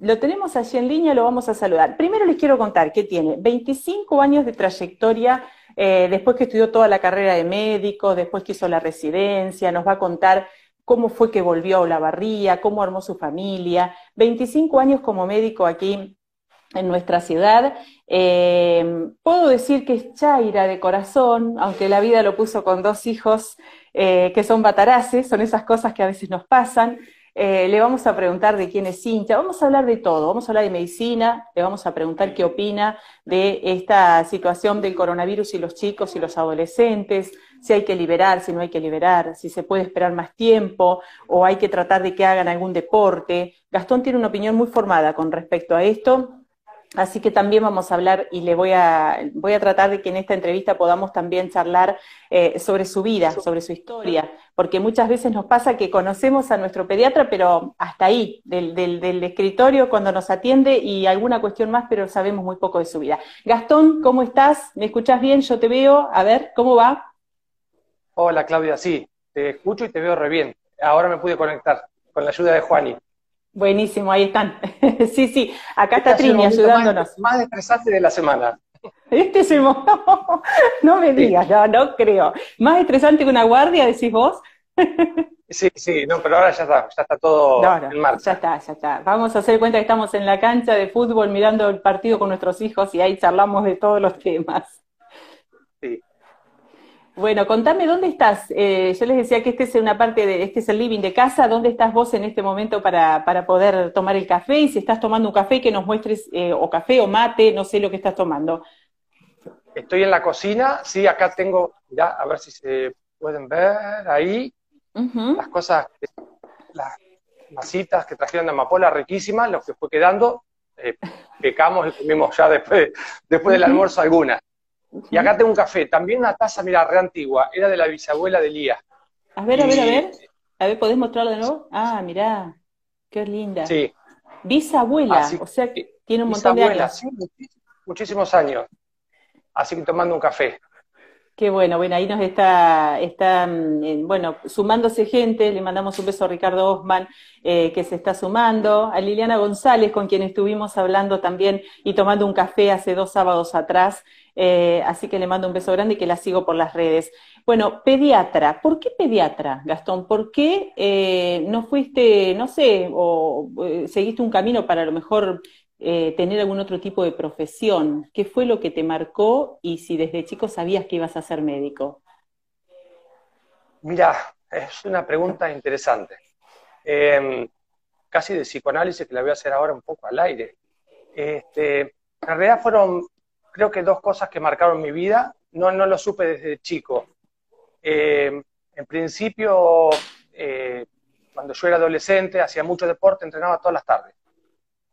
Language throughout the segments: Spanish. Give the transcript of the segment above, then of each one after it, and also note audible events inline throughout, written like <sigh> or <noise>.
lo tenemos allí en línea, lo vamos a saludar. Primero les quiero contar que tiene 25 años de trayectoria, eh, después que estudió toda la carrera de médico, después que hizo la residencia, nos va a contar cómo fue que volvió a Olavarría, cómo armó su familia. 25 años como médico aquí en nuestra ciudad. Eh, puedo decir que es Chaira de corazón, aunque la vida lo puso con dos hijos eh, que son bataraces, son esas cosas que a veces nos pasan. Eh, le vamos a preguntar de quién es hincha, vamos a hablar de todo, vamos a hablar de medicina, le vamos a preguntar qué opina de esta situación del coronavirus y los chicos y los adolescentes, si hay que liberar, si no hay que liberar, si se puede esperar más tiempo o hay que tratar de que hagan algún deporte. Gastón tiene una opinión muy formada con respecto a esto, Así que también vamos a hablar y le voy a, voy a tratar de que en esta entrevista podamos también charlar eh, sobre su vida, sobre su historia, porque muchas veces nos pasa que conocemos a nuestro pediatra, pero hasta ahí, del, del, escritorio cuando nos atiende y alguna cuestión más, pero sabemos muy poco de su vida. Gastón, ¿cómo estás? ¿Me escuchas bien? Yo te veo. A ver, ¿cómo va? Hola Claudia, sí, te escucho y te veo re bien. Ahora me pude conectar con la ayuda de Juani. Buenísimo, ahí están. <laughs> sí, sí, acá está Trini ayudándonos. Más, estresante de la semana. Este es el <laughs> No me digas, no, no creo. ¿Más estresante que una guardia, decís vos? <laughs> sí, sí, no, pero ahora ya está, ya está todo en marcha. Ya está, ya está. Vamos a hacer cuenta que estamos en la cancha de fútbol mirando el partido con nuestros hijos y ahí charlamos de todos los temas. Bueno, contame dónde estás. Eh, yo les decía que este es una parte de, este es el living de casa. ¿Dónde estás vos en este momento para, para poder tomar el café? Y si estás tomando un café, que nos muestres, eh, o café o mate, no sé lo que estás tomando. Estoy en la cocina, sí, acá tengo, ya, a ver si se pueden ver ahí, las cosas, las masitas que trajeron de Amapola, riquísimas, lo que fue quedando, eh, pecamos y comimos ya después, después del almuerzo algunas. Y acá tengo un café, también una taza, mira, re antigua, era de la bisabuela de Lía. A ver, a ver, a ver. A ver, ¿podés mostrarlo de nuevo? Ah, mirá, qué linda. Sí. Bisabuela, o sea que tiene un montón de años. Sí, muchísimos años. Así que tomando un café. Qué bueno, bueno, ahí nos está, está mm, bueno, sumándose gente, le mandamos un beso a Ricardo Osman, eh, que se está sumando, a Liliana González, con quien estuvimos hablando también y tomando un café hace dos sábados atrás, eh, así que le mando un beso grande y que la sigo por las redes. Bueno, pediatra, ¿por qué pediatra, Gastón? ¿Por qué eh, no fuiste, no sé, o eh, seguiste un camino para a lo mejor tener algún otro tipo de profesión? ¿Qué fue lo que te marcó y si desde chico sabías que ibas a ser médico? Mira, es una pregunta interesante. Em, casi de psicoanálisis que la voy a hacer ahora un poco al aire. Este, en realidad fueron creo que dos cosas que marcaron mi vida, no, no lo supe desde chico. Eh, en principio, eh, cuando yo era adolescente, hacía mucho deporte, entrenaba todas las tardes.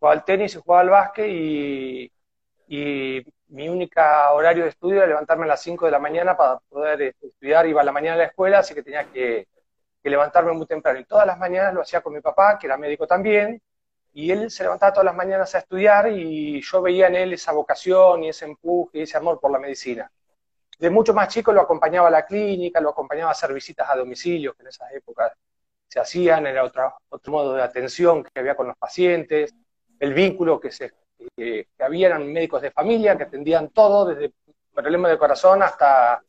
Jugaba al tenis y jugaba al básquet y, mi único horario de estudio era levantarme a las 5 de la mañana para poder este, estudiar. Iba a la mañana a la escuela, así que tenía que, que levantarme muy temprano. Y todas las mañanas lo hacía con mi papá, que era médico también, y él se levantaba todas las mañanas a estudiar y yo veía en él esa vocación y ese empuje y ese amor por la medicina. De mucho más chico lo acompañaba a la clínica, lo acompañaba a hacer visitas a domicilio, que en esas épocas se hacían, era otro, otro modo de atención que había con los pacientes, el vínculo que, se, que había eran médicos de familia que atendían todo, desde problemas de corazón hasta,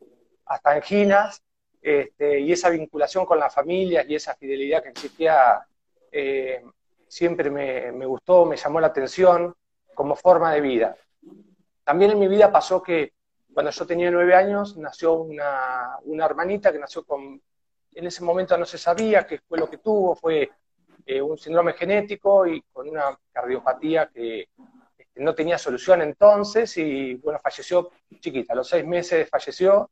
hasta anginas, este, y esa vinculación con las familias y esa fidelidad que existía eh, siempre me, gustó, me llamó la atención como forma de vida. También en mi vida pasó que cuando yo tenía nueve años nació una, hermanita que nació con, en ese momento no se sabía qué fue lo que tuvo, fue eh, un síndrome genético y con una cardiopatía que este, no tenía solución entonces y bueno, falleció chiquita, a los seis meses falleció.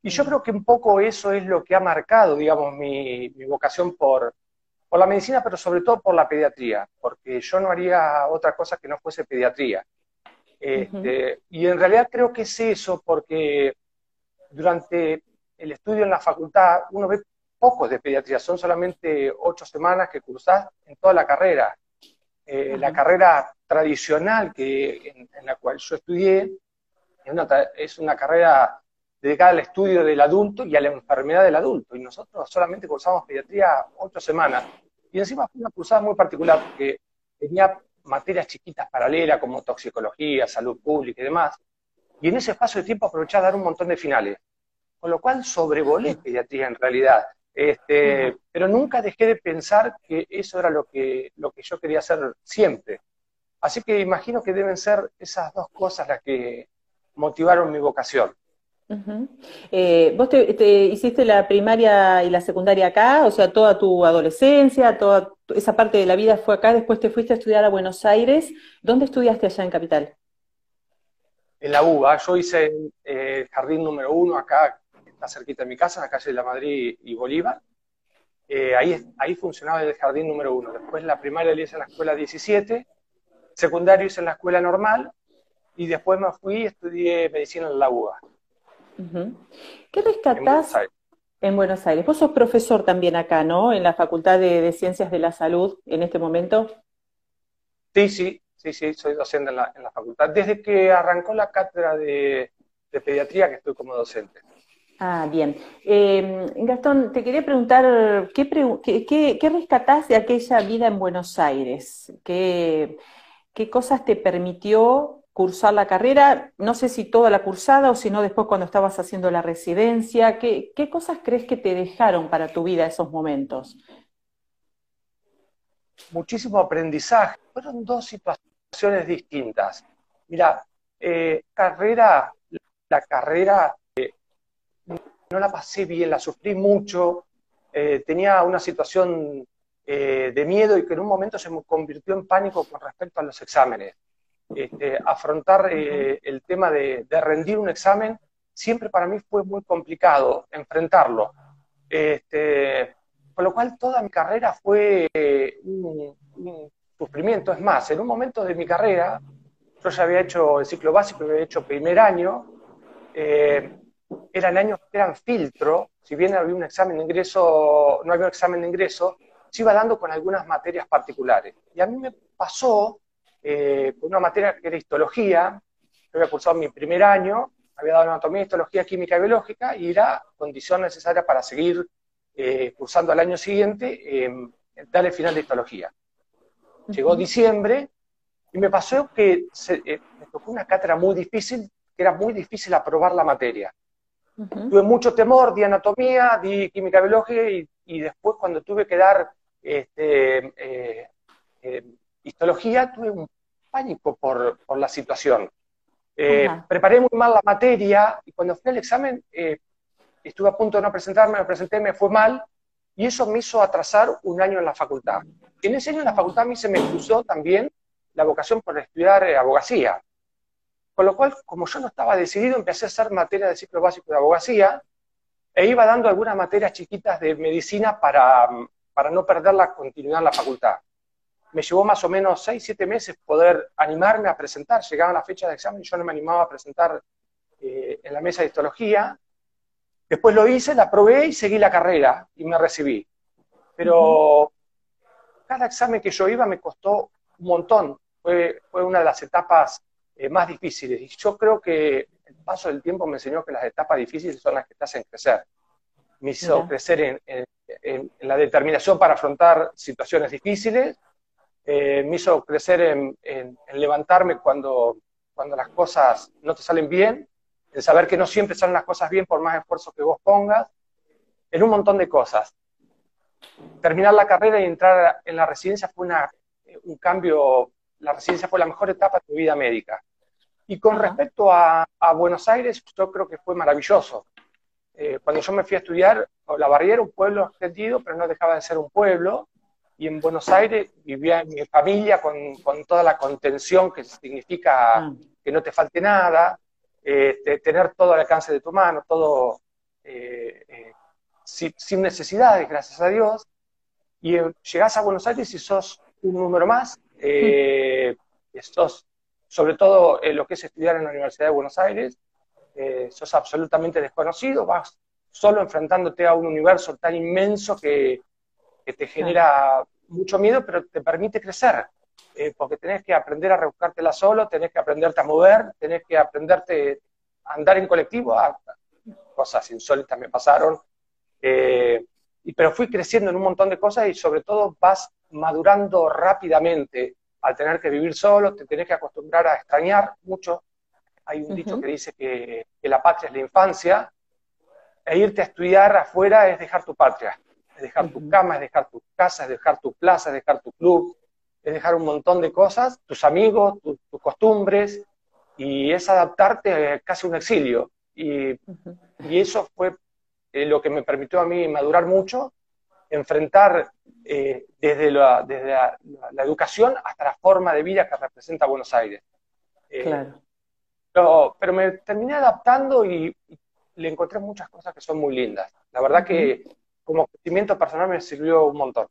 Y yo creo que un poco eso es lo que ha marcado, digamos, mi vocación por, por la medicina, pero sobre todo por la pediatría, porque yo no haría otra cosa que no fuese pediatría. Este, y en realidad creo que es eso, porque durante el estudio en la facultad uno ve pocos de pediatría, son solamente ocho semanas que cursás en toda la carrera. Eh, la carrera tradicional que, en, la cual yo estudié es una, es una carrera dedicada al estudio del adulto y a la enfermedad del adulto. Y nosotros solamente cursamos pediatría ocho semanas. Y encima fue una cursada muy particular porque tenía materias chiquitas paralelas como toxicología, salud pública y demás. Y en ese espacio de tiempo aproveché a dar un montón de finales. Con lo cual sobrevolé pediatría en realidad. Este, pero nunca dejé de pensar que eso era lo que, lo que yo quería hacer siempre. Así que imagino que deben ser esas dos cosas las que motivaron mi vocación. Eh, ¿Vos te, hiciste la primaria y la secundaria acá? O sea, toda tu adolescencia, toda esa parte de la vida fue acá, después te fuiste a estudiar a Buenos Aires. ¿Dónde estudiaste allá en Capital? En la UBA. Yo hice el eh, jardín número uno acá, está cerquita de mi casa, en la calle de la Madrid y Bolívar. Eh, ahí, ahí funcionaba el jardín número uno. Después la primaria la hice en la escuela 17, secundario hice en la escuela normal y después me fui y estudié medicina en la UBA. ¿Qué rescatás en Buenos, Aires? Vos sos profesor también acá, ¿no? En la Facultad de, Ciencias de la Salud en este momento. Sí, sí, sí, sí, soy docente en la, en la facultad. Desde que arrancó la cátedra de, pediatría que estoy como docente. Ah, bien. Eh, Gastón, te quería preguntar, ¿qué, qué, rescatás de aquella vida en Buenos Aires? ¿Qué, ¿Qué cosas te permitió cursar la carrera, no sé si toda la cursada o si no después cuando estabas haciendo la residencia, ¿qué, cosas crees que te dejaron para tu vida esos momentos? Muchísimo aprendizaje. Fueron dos situaciones distintas. Mira, eh, carrera, la carrera no la pasé bien, la sufrí mucho, eh, tenía una situación de miedo y que en un momento se me convirtió en pánico con respecto a los exámenes. Este, afrontar eh, el tema de, rendir un examen, siempre para mí fue muy complicado enfrentarlo. Este, con lo cual toda mi carrera fue eh, un, sufrimiento. Es más, en un momento de mi carrera, yo ya había hecho el ciclo básico, había hecho primer año, eh, eran años que eran filtro, si bien había un examen de ingreso, no había un examen de ingreso, se iba dando con algunas materias particulares. Y a mí me pasó eh, una materia que era histología, yo había cursado mi primer año, había dado anatomía, histología, química y biológica, y era condición necesaria para seguir eh, cursando al año siguiente, eh, dar el final de histología. Llegó diciembre y me pasó que eh, me tocó una cátedra muy difícil, que era muy difícil aprobar la materia. Tuve mucho temor, di anatomía, di química biológica y, y después cuando tuve que dar este, histología, tuve un pánico por, por la situación. Eh, preparé muy mal la materia y cuando fui al examen eh, estuve a punto de no presentarme, me presenté, me fue mal y eso me hizo atrasar un año en la facultad. En ese año en la facultad a mí se me cruzó también la vocación por estudiar eh, abogacía. Con lo cual, como yo no estaba decidido, empecé a hacer materia de ciclo básico de abogacía e iba dando algunas materias chiquitas de medicina para, para no perder la continuidad en la facultad me llevó más o menos seis, siete meses poder animarme a presentar. Llegaba la fecha de examen y yo no me animaba a presentar eh, en la mesa de histología. Después lo hice, la probé y seguí la carrera y me recibí. Pero cada examen que yo iba me costó un montón. Fue, fue una de las etapas eh, más difíciles. Y yo creo que el paso del tiempo me enseñó que las etapas difíciles son las que te hacen crecer. Me hizo crecer en, en la determinación para afrontar situaciones difíciles eh, me hizo crecer en, levantarme cuando, cuando las cosas no te salen bien, en saber que no siempre salen las cosas bien por más esfuerzo que vos pongas, en un montón de cosas. Terminar la carrera y entrar en la residencia fue una, un cambio, la residencia fue la mejor etapa de mi vida médica. Y con respecto a, Buenos Aires, yo creo que fue maravilloso. Eh, cuando yo me fui a estudiar, La Barriera, un pueblo extendido, pero no dejaba de ser un pueblo, y en Buenos Aires vivía mi familia con, con toda la contención que significa ah. que no te falte nada, eh, tener todo al alcance de tu mano, todo eh, eh, sin, necesidades, gracias a Dios. Y llegás a Buenos Aires y sos un número más, mm. sos, sobre todo lo que es estudiar en la Universidad de Buenos Aires, sos absolutamente desconocido, vas solo enfrentándote a un universo tan inmenso que que te genera mucho miedo, pero te permite crecer, eh, porque tenés que aprender a rebuscártela solo, tenés que aprenderte a mover, tenés que aprenderte a andar en colectivo, cosas insólitas me pasaron, eh, y, pero fui creciendo en un montón de cosas y sobre todo vas madurando rápidamente. Al tener que vivir solo, te tenés que acostumbrar a extrañar mucho. Hay un dicho que dice que, la patria es la infancia, e irte a estudiar afuera es dejar tu patria, es dejar tu cama, es dejar tu casa, es dejar tu plaza, es dejar tu club, es dejar un montón de cosas, tus amigos, tus costumbres, y es adaptarte casi a un exilio. Y, y eso fue eh, lo que me permitió a mí madurar mucho, enfrentar eh, desde, la, desde la, educación hasta la forma de vida que representa Buenos Aires. Eh, claro. Pero, me terminé adaptando y, le encontré muchas cosas que son muy lindas. La verdad que como crecimiento personal me sirvió un montón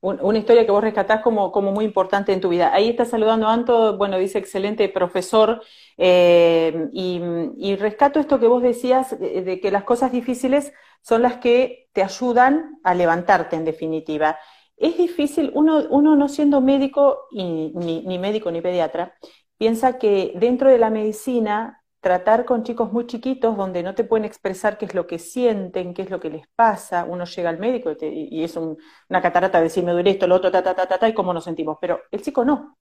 una historia que vos rescatás como, como, muy importante en tu vida. Ahí está saludando Anto, bueno, dice excelente profesor, eh, y, rescato esto que vos decías, de, que las cosas difíciles son las que te ayudan a levantarte en definitiva. Es difícil, uno, uno no siendo médico, y, ni, ni médico ni pediatra, piensa que dentro de la medicina tratar con chicos muy chiquitos donde no te pueden expresar qué es lo que sienten, qué es lo que les pasa. Uno llega al médico y, es una catarata de decir me duele esto, lo otro, ta, ta, ta, ta, ta, y cómo nos sentimos. Pero el chico no.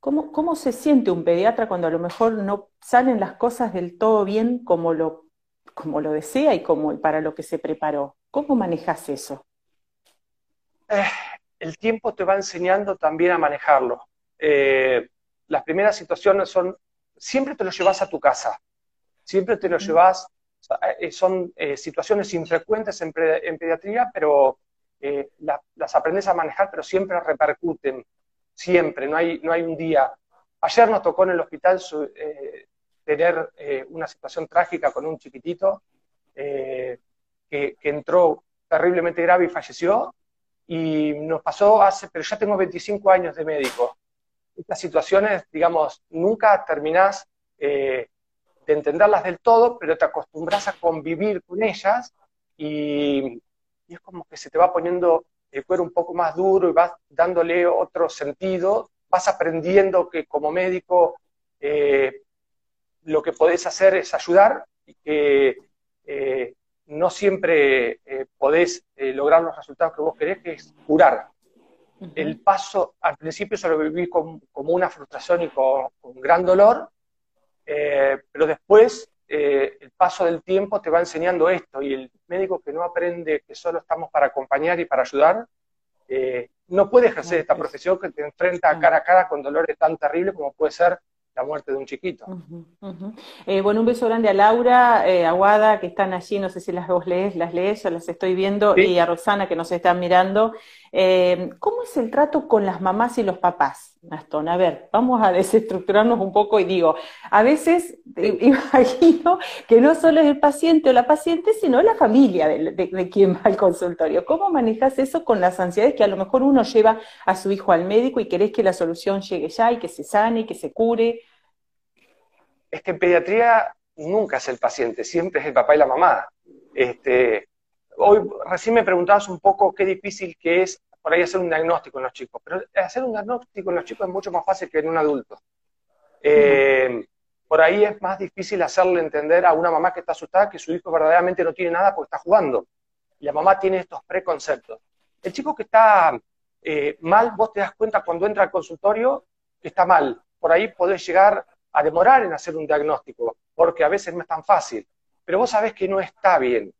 ¿Cómo, ¿Cómo se siente un pediatra cuando a lo mejor no salen las cosas del todo bien como lo, como lo desea y como para lo que se preparó? ¿Cómo manejas eso? Eh, el tiempo te va enseñando también a manejarlo. Eh, las primeras situaciones son siempre te lo llevas a tu casa, siempre te lo llevas, eh, son eh, situaciones infrecuentes en, pediatría, pero eh, las aprendes a manejar, pero siempre repercuten, siempre, no hay, no hay un día. Ayer nos tocó en el hospital tener una situación trágica con un chiquitito que, que entró terriblemente grave y falleció, y nos pasó hace, pero ya tengo 25 años de médico, estas situaciones, digamos, nunca terminás eh, de entenderlas del todo, pero te acostumbras a convivir con ellas y, es como que se te va poniendo el cuero un poco más duro y vas dándole otro sentido, vas aprendiendo que como médico eh, lo que podés hacer es ayudar y que eh, no siempre podés lograr los resultados que vos querés, que es curar. El paso, al principio se lo viví como una frustración y con, gran dolor, eh, pero después eh, el paso del tiempo te va enseñando esto y el médico que no aprende que solo estamos para acompañar y para ayudar, eh, no puede ejercer esta profesión que te enfrenta cara a cara con dolores tan terribles como puede ser la muerte de un chiquito. Eh, bueno, un beso grande a Laura, eh, a Guada, que están allí, no sé si las vos lees, las lees, yo las estoy viendo, y a Roxana, que nos están mirando. Eh, ¿Cómo es el trato con las mamás y los papás, Gastón? A ver, vamos a desestructurarnos un poco y digo, a veces <laughs> imagino que no solo es el paciente o la paciente, sino la familia de, de quien va al consultorio. ¿Cómo manejas eso con las ansiedades que a lo mejor uno lleva a su hijo al médico y querés que la solución llegue ya y que se sane y que se cure? Es que en pediatría nunca es el paciente, siempre es el papá y la mamá. Este, hoy recién me preguntabas un poco qué difícil que es por ahí hacer un diagnóstico en los chicos, pero hacer un diagnóstico en los chicos es mucho más fácil que en un adulto. Eh, por ahí es más difícil hacerle entender a una mamá que está asustada que su hijo verdaderamente no tiene nada porque está jugando. La mamá tiene estos preconceptos. El chico que está eh, mal, vos te das cuenta cuando entra al consultorio que está mal. Por ahí podés llegar a demorar en hacer un diagnóstico, porque a veces no es tan fácil, pero vos sabés que no está bien.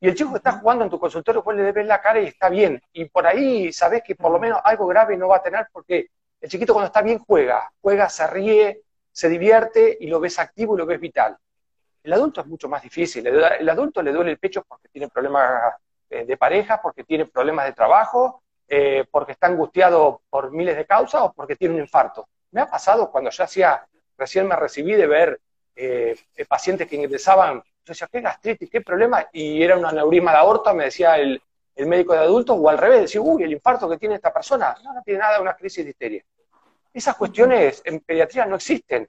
Y el chico que está jugando en tu consultorio, vos le ves la cara y está bien. Y por ahí sabés que por lo menos algo grave no va a tener porque el chiquito cuando está bien juega, juega, se ríe, se divierte y lo ves activo y lo ves vital. El adulto es mucho más difícil. El adulto le duele el pecho porque tiene problemas eh, de pareja, porque tiene problemas de trabajo, eh, porque está angustiado por miles de causas o porque tiene un infarto. Me ha pasado cuando yo hacía recién me recibí de ver eh, pacientes que ingresaban, yo decía, ¿qué gastritis? ¿Qué problema? Y era un aneurisma de aorta, me decía el, médico de adultos, o al revés, decía, uy, el infarto que tiene esta persona, no, no tiene nada una crisis de histeria. Esas cuestiones en pediatría no existen.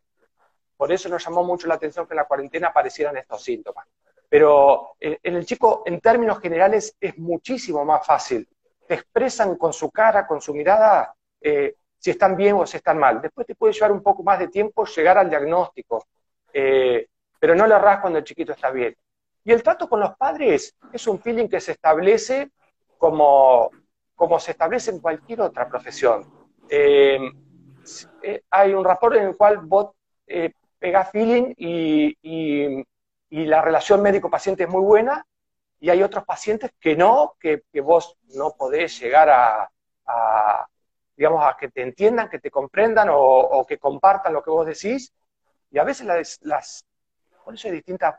Por eso nos llamó mucho la atención que en la cuarentena aparecieran estos síntomas. Pero eh, en el chico, en términos generales, es muchísimo más fácil. Te expresan con su cara, con su mirada, eh, si están bien o si están mal. Después te puede llevar un poco más de tiempo llegar al diagnóstico, eh, pero no le erras cuando el chiquito está bien. Y el trato con los padres es un feeling que se establece como, como se establece en cualquier otra profesión. Eh, eh, hay un rapport en el cual vos eh, pegás feeling y, la relación médico-paciente es muy buena, y hay otros pacientes que no, que, vos no podés llegar a, digamos, a que te entiendan, que te comprendan o, que compartan lo que vos decís, y a veces las, las por eso hay distintas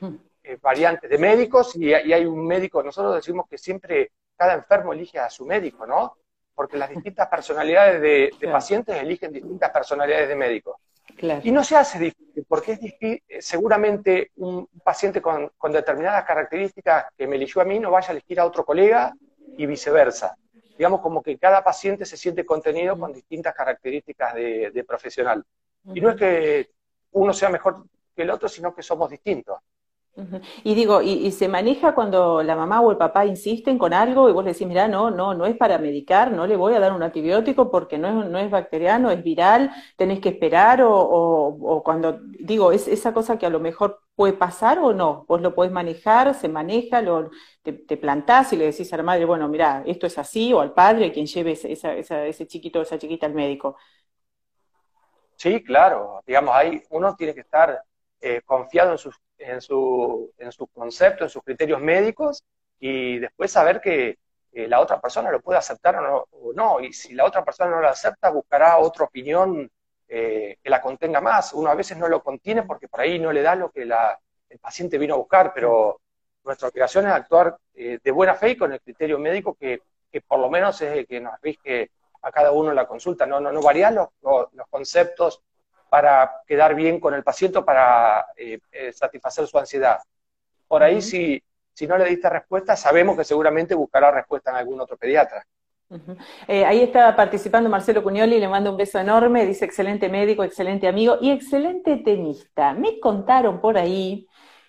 hmm. eh, variantes de médicos y, hay un médico, nosotros decimos que siempre cada enfermo elige a su médico, ¿no? Porque las distintas <laughs> personalidades de, pacientes eligen distintas personalidades de médicos. Y no se hace difícil, porque es difícil, eh, seguramente un paciente con, determinadas características que me eligió a mí no vaya a elegir a otro colega y viceversa. Digamos como que cada paciente se siente contenido con distintas características de, profesional. Y no es que uno sea mejor que el otro, sino que somos distintos. Y digo, y, se maneja cuando la mamá o el papá insisten con algo y vos le decís, mira, no, no, no es para medicar, no le voy a dar un antibiótico porque no es, no es bacteriano, es viral, tenés que esperar, o, cuando, digo, es esa cosa que a lo mejor puede pasar o no, vos lo podés manejar, se maneja, lo, te, plantás y le decís a la madre, bueno, mira, esto es así, o al padre, quien lleve ese chiquito o esa chiquita al médico. Sí, claro, digamos, ahí uno tiene que estar eh, confiado en sus, en, su, en sus conceptos, en sus criterios médicos, y después saber que la otra persona lo puede aceptar o no, y si la otra persona no lo acepta, buscará otra opinión eh, que la contenga más. Uno a veces no lo contiene porque por ahí no le da lo que la, el paciente vino a buscar, pero nuestra obligación es actuar eh, de buena fe y con el criterio médico que, que, por lo menos es el que nos rige a cada uno la consulta. No, no, no variar los, los conceptos para quedar bien con el paciente, para eh, eh, satisfacer su ansiedad. Por ahí, si, si no le diste respuesta, sabemos que seguramente buscará respuesta en algún otro pediatra. Eh, ahí está participando Marcelo Cuñoli, le mando un beso enorme, dice excelente médico, excelente amigo y excelente tenista. Me contaron por ahí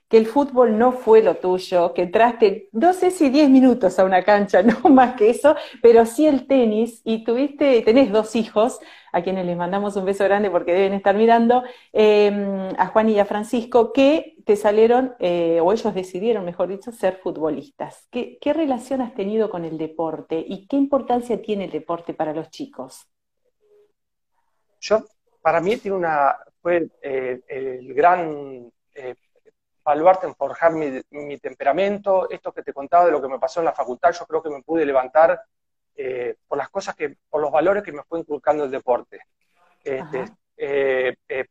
que el fútbol no fue lo tuyo, que entraste, no sé si 10 minutos a una cancha, <laughs> no más que eso, pero sí el tenis, y tuviste, tenés dos hijos, a quienes les mandamos un beso grande porque deben estar mirando, em, a Juan y a Francisco, que te salieron, eh, o ellos decidieron, mejor dicho, ser futbolistas. ¿Qué, relación has tenido con el deporte y qué importancia tiene el deporte para los chicos? Yo, para mí, tiene una, fue eh, el gran eh, baluarte en forjar mi, temperamento, esto que te contaba de lo que me pasó en la facultad, yo creo que me pude levantar eh, por las cosas que, por los valores que me fue inculcando el deporte. Este, eh, eh,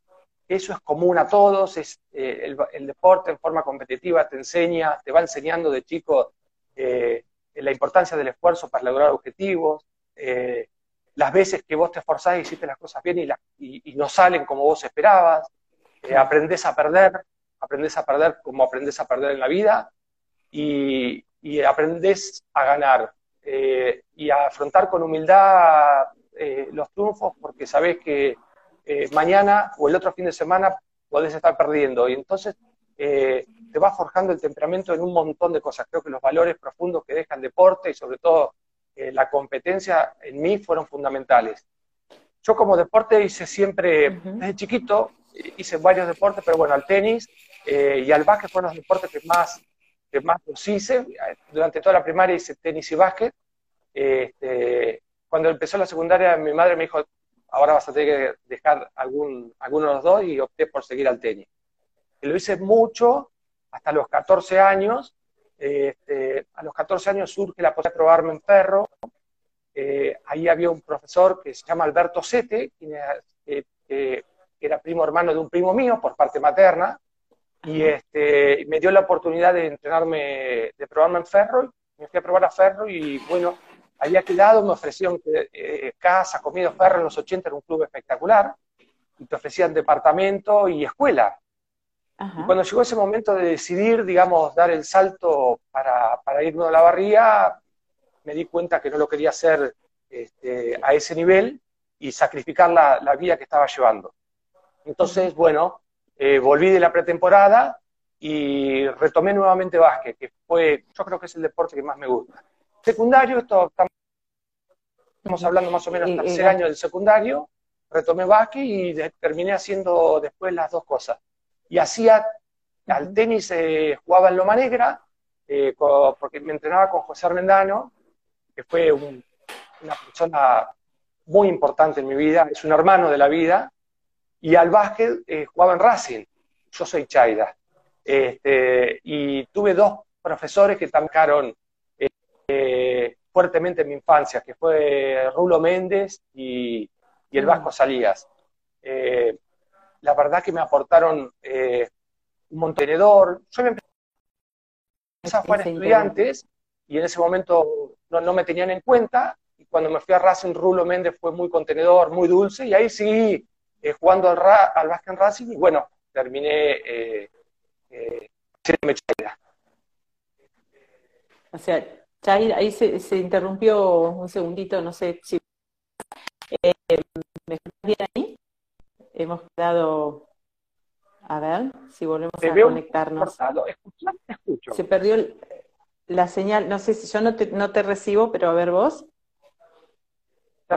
eso es común a todos, es, el, deporte en forma competitiva te enseña, te va enseñando de chico la importancia del esfuerzo para lograr objetivos, las veces que vos te esforzás y hiciste las cosas bien y, y, no salen como vos esperabas, aprendés a perder, aprendes a perder como aprendes a perder en la vida y, y aprendes a ganar eh, y a afrontar con humildad eh, los triunfos porque sabes que eh, mañana o el otro fin de semana podés estar perdiendo y entonces te va forjando el temperamento en un montón de cosas. Creo que los valores profundos que deja el deporte y sobre todo la competencia en mí fueron fundamentales. Yo como deporte hice siempre, desde chiquito, hice varios deportes, pero bueno, al tenis eh, y al básquet fueron los deportes que más, que más los hice. Durante toda la primaria hice tenis y básquet. Este, cuando empezó la secundaria, mi madre me dijo, ahora vas a tener que dejar algún, alguno de los dos y opté por seguir al tenis. Y lo hice mucho, hasta los 14 años. Este, a los 14 años surge la posibilidad de probarme en perro. Eh, ahí había un profesor que se llama Alberto Sete, que era primo hermano de un primo mío por parte materna, y este, me dio la oportunidad de entrenarme, de probarme en Ferro, me fui a probar a Ferro y bueno, había quedado, me ofrecieron eh, casa, comida, Ferro en los 80 era un club espectacular, y te ofrecían departamento y escuela. Y cuando llegó ese momento de decidir, digamos, dar el salto para, para irme a la barría, me di cuenta que no lo quería hacer este, a ese nivel y sacrificar la, la vida que estaba llevando. Entonces, bueno, eh, volví de la pretemporada y retomé nuevamente básquet, que fue, yo creo que es el deporte que más me gusta. Secundario, esto, estamos hablando más o menos del tercer año del secundario, retomé básquet y terminé haciendo después las dos cosas. Y hacía, al tenis eh, jugaba en Loma Negra, eh, porque me entrenaba con José Armendano, que fue una persona muy importante en mi vida, es un hermano de la vida, y al básquet eh, jugaba en Racing. Yo soy Chaida. Este, y tuve dos profesores que tancaron eh, fuertemente en mi infancia, que fue Rulo Méndez y, el mm. Vasco Salías. Eh, la verdad que me aportaron un montenedor. Yo me empecé a jugar estudiantes y en ese momento no, no, me tenían en cuenta. Y cuando me fui a Racing, Rulo Méndez fue muy contenedor, muy dulce, y ahí sí eh, jugando al, al Basque Racing y bueno, terminé eh, eh, O sea, Chair, ahí se, se, interrumpió un segundito, no sé si... Eh, ¿Me escuchas bien ahí? Hemos quedado... A ver, si volvemos a conectarnos. Se perdió la señal, no sé si yo no te, no te recibo, pero a ver vos. Te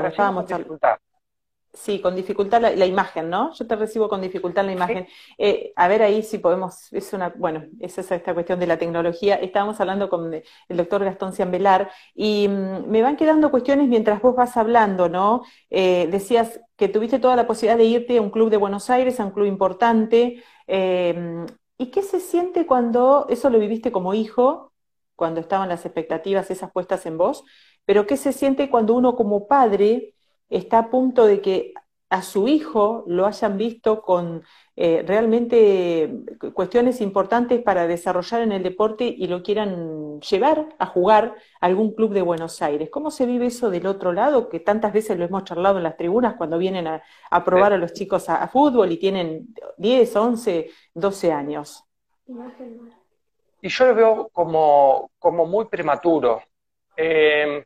Sí, con dificultad la, imagen, ¿no? Yo te recibo con dificultad la imagen. Eh, a ver ahí si podemos, es una, bueno, esa es esta cuestión de la tecnología. Estábamos hablando con el doctor Gastón Ciambelar y mm, me van quedando cuestiones mientras vos vas hablando, ¿no? Eh, decías que tuviste toda la posibilidad de irte a un club de Buenos Aires, a un club importante. Eh, ¿Y qué se siente cuando eso lo viviste como hijo, cuando estaban las expectativas esas puestas en vos? Pero ¿qué se siente cuando uno como padre está a punto de que a su hijo lo hayan visto con eh, realmente cuestiones importantes para desarrollar en el deporte y lo quieran llevar a jugar a algún club de Buenos Aires. ¿Cómo se vive eso del otro lado? Que tantas veces lo hemos charlado en las tribunas cuando vienen a, probar a los chicos a, fútbol y tienen 10, 11, 12 años. Y yo lo veo como, como muy prematuro. Eh,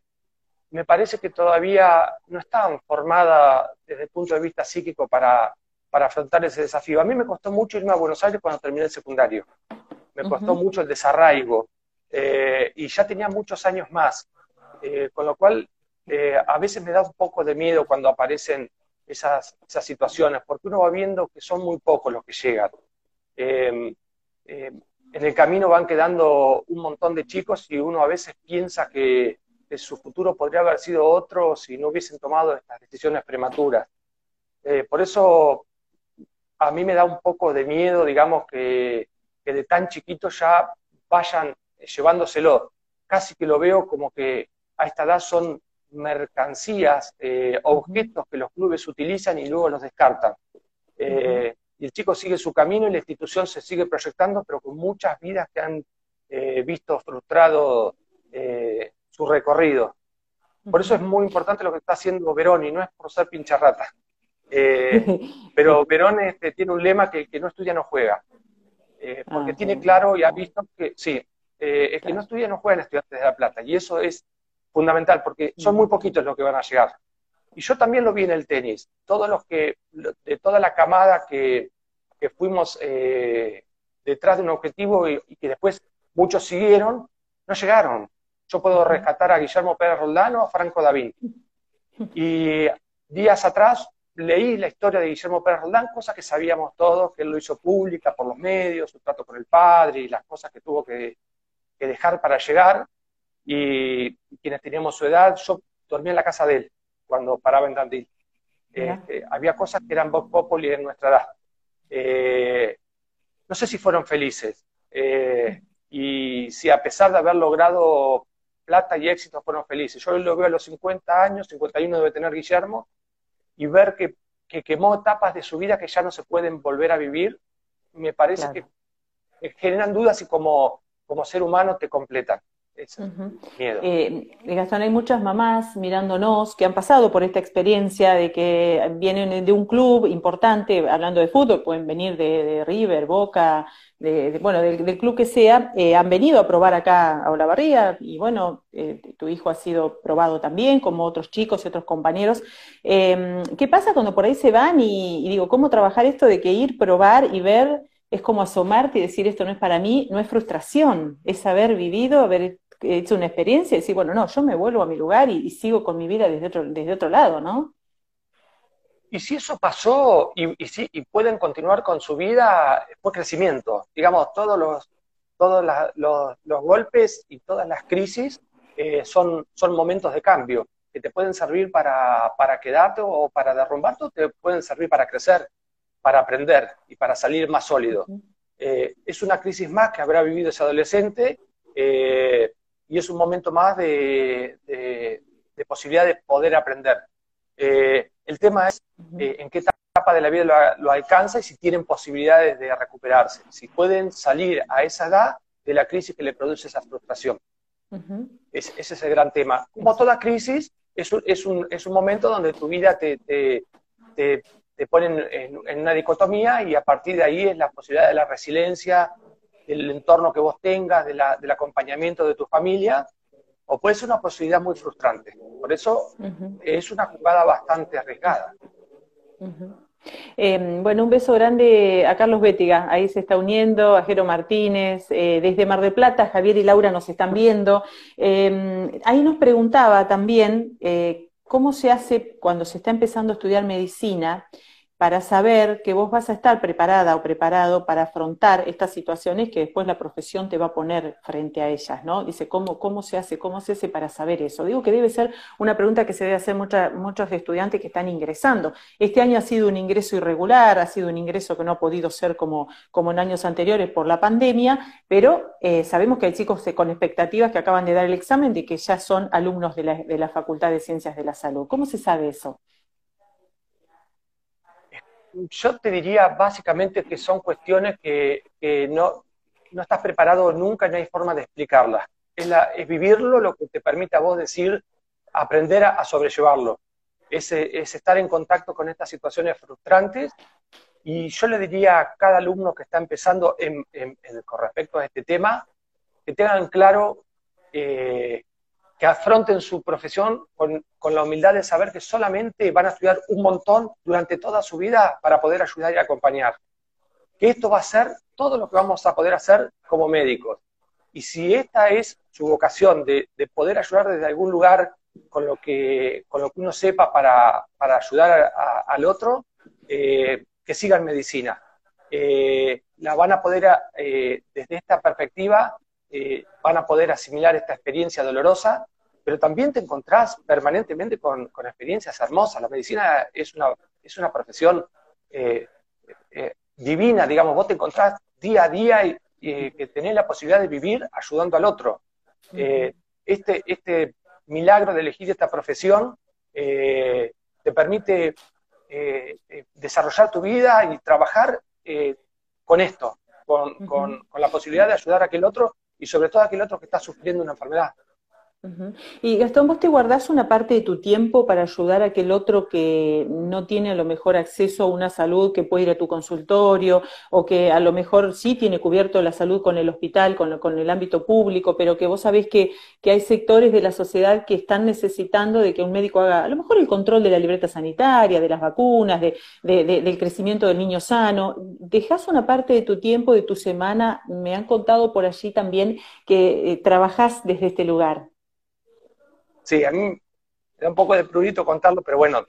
me parece que todavía no estaban formadas desde el punto de vista psíquico para, para afrontar ese desafío. A mí me costó mucho irme a Buenos Aires cuando terminé el secundario. Me costó mucho el desarraigo. Eh, y ya tenía muchos años más. Eh, con lo cual, eh, a veces me da un poco de miedo cuando aparecen esas, esas situaciones, porque uno va viendo que son muy pocos los que llegan. en el camino van quedando un montón de chicos y uno a veces piensa que su futuro podría haber sido otro si no hubiesen tomado estas decisiones prematuras. Eh, por eso a mí me da un poco de miedo, digamos, que, de tan chiquito ya vayan llevándoselo. Casi que lo veo como que a esta edad son mercancías, eh, objetos que los clubes utilizan y luego los descartan. Eh, y el chico sigue su camino y la institución se sigue proyectando, pero con muchas vidas que han visto frustrado su recorrido. Por eso es muy importante lo que está haciendo Verón, y no es por ser pincharrata. Eh, <laughs> pero Verón este, tiene un lema que, que no estudia no juega. Eh, porque ah, tiene claro y ha visto que, sí, eh, es que no estudia no juega en Estudiantes de La Plata. Y eso es fundamental, porque son muy poquitos los que van a llegar. Y yo también lo vi en el tenis. Todos los que, de toda la camada que, que fuimos detrás de un objetivo y, y, que después muchos siguieron, no llegaron. Yo puedo rescatar a Guillermo Pérez Roldán o a Franco David. <laughs> Y días atrás leí la historia de Guillermo Pérez Roldán, cosas que sabíamos todos, que él lo hizo pública por los medios, su trato con el padre y las cosas que tuvo que, dejar para llegar. Y, quienes teníamos su edad, yo dormía en la casa de él cuando paraba en Tandil. Este, había cosas que eran Vox Populi en nuestra edad. Eh, no sé si fueron felices. Eh, y si a pesar de haber logrado plata y éxito fueron felices. Yo lo veo a los 50 años, 51 debe tener Guillermo, y ver que, quemó etapas de su vida que ya no se pueden volver a vivir, me parece que, generan dudas y como, como ser humano te completan. Miedo. Eh, Gastón, hay muchas mamás mirándonos que han pasado por esta experiencia de que vienen de un club importante, hablando de fútbol, pueden venir de River, Boca, de, bueno, del, club que sea, eh, han venido a probar acá a Olavarría y bueno, eh, tu hijo ha sido probado también, como otros chicos y otros compañeros. Em, ¿Qué pasa cuando por ahí se van y, digo, cómo trabajar esto de que ir, probar y ver es como asomarte y decir esto no es para mí, no es frustración, es haber vivido, haber hecho una experiencia y decir, bueno, no, yo me vuelvo a mi lugar y, y sigo con mi vida desde otro, desde otro lado, ¿no? Y si eso pasó y, y, y pueden continuar con su vida, fue crecimiento. Digamos, todos los, todos los, golpes y todas las crisis eh, son, son momentos de cambio. que te pueden servir para, para quedarte o para derrumbarte o te pueden servir para crecer, para aprender y para salir más sólido. Eh, es una crisis más que habrá vivido ese adolescente eh, y es un momento más de, de, posibilidad de poder aprender. Eh, el tema es en qué etapa de la vida lo, alcanza y si tienen posibilidades de recuperarse, si pueden salir a esa edad de la crisis que le produce esa frustración. ese es el gran tema. Como toda crisis, es un, es un, es un momento donde tu vida te, te, te, te ponen en, una dicotomía y a partir de ahí es la posibilidad de la resiliencia, del entorno que vos tengas, de la, del acompañamiento de tu familia, o puede ser una posibilidad muy frustrante. Por eso es una jugada bastante arriesgada. Em, bueno, un beso grande a Carlos Bétiga, ahí se está uniendo, a Jero Martínez, eh, desde Mar de Plata, Javier y Laura nos están viendo. Em, ahí nos preguntaba también eh, cómo se hace cuando se está empezando a estudiar medicina para saber que vos vas a estar preparada o preparado para afrontar estas situaciones que después la profesión te va a poner frente a ellas, ¿no? Dice, ¿cómo, cómo se hace? ¿Cómo se hace para saber eso? Digo que debe ser una pregunta que se debe hacer muchos estudiantes que están ingresando. Este año ha sido un ingreso irregular, ha sido un ingreso que no ha podido ser como, como en años anteriores por la pandemia, pero eh, sabemos que hay chicos con expectativas que acaban de dar el examen de que ya son alumnos de la, de la Facultad de Ciencias de la Salud. ¿Cómo se sabe eso? Yo te diría básicamente que son cuestiones que, no, no, estás preparado nunca, no hay forma de explicarlas. Es, es vivirlo lo que te permite a vos decir, aprender a, sobrellevarlo. Es, es, estar en contacto con estas situaciones frustrantes. Y yo le diría a cada alumno que está empezando en, con respecto a este tema, que tengan claro eh, que afronten su profesión con, la humildad de saber que solamente van a estudiar un montón durante toda su vida para poder ayudar y acompañar. Que esto va a ser todo lo que vamos a poder hacer como médicos. Y si esta es su vocación de, poder ayudar desde algún lugar con lo que, con lo que uno sepa para, ayudar al otro, eh, que sigan medicina. Eh, la van a poder, eh, desde esta perspectiva, eh, van a poder asimilar esta experiencia dolorosa, pero también te encontrás permanentemente con, experiencias hermosas. La medicina es una, es una profesión eh, eh, divina, digamos, vos te encontrás día a día y, que tenés la posibilidad de vivir ayudando al otro. este, este milagro de elegir esta profesión te permite desarrollar tu vida y trabajar con esto, con, con, con, la posibilidad de ayudar a aquel otro y sobre todo aquel otro que está sufriendo una enfermedad. Y Gastón, ¿vos te guardás una parte de tu tiempo para ayudar a aquel otro que no tiene a lo mejor acceso a una salud, que puede ir a tu consultorio, o que a lo mejor sí tiene cubierto la salud con el hospital, con, con el ámbito público, pero que vos sabés que, hay sectores de la sociedad que están necesitando de que un médico haga a lo mejor el control de la libreta sanitaria, de las vacunas, de, del crecimiento del niño sano? ¿Dejás una parte de tu tiempo, de tu semana? Me han contado por allí también que eh, trabajás desde este lugar. Sí, a mí me da un poco de prurito contarlo, pero bueno,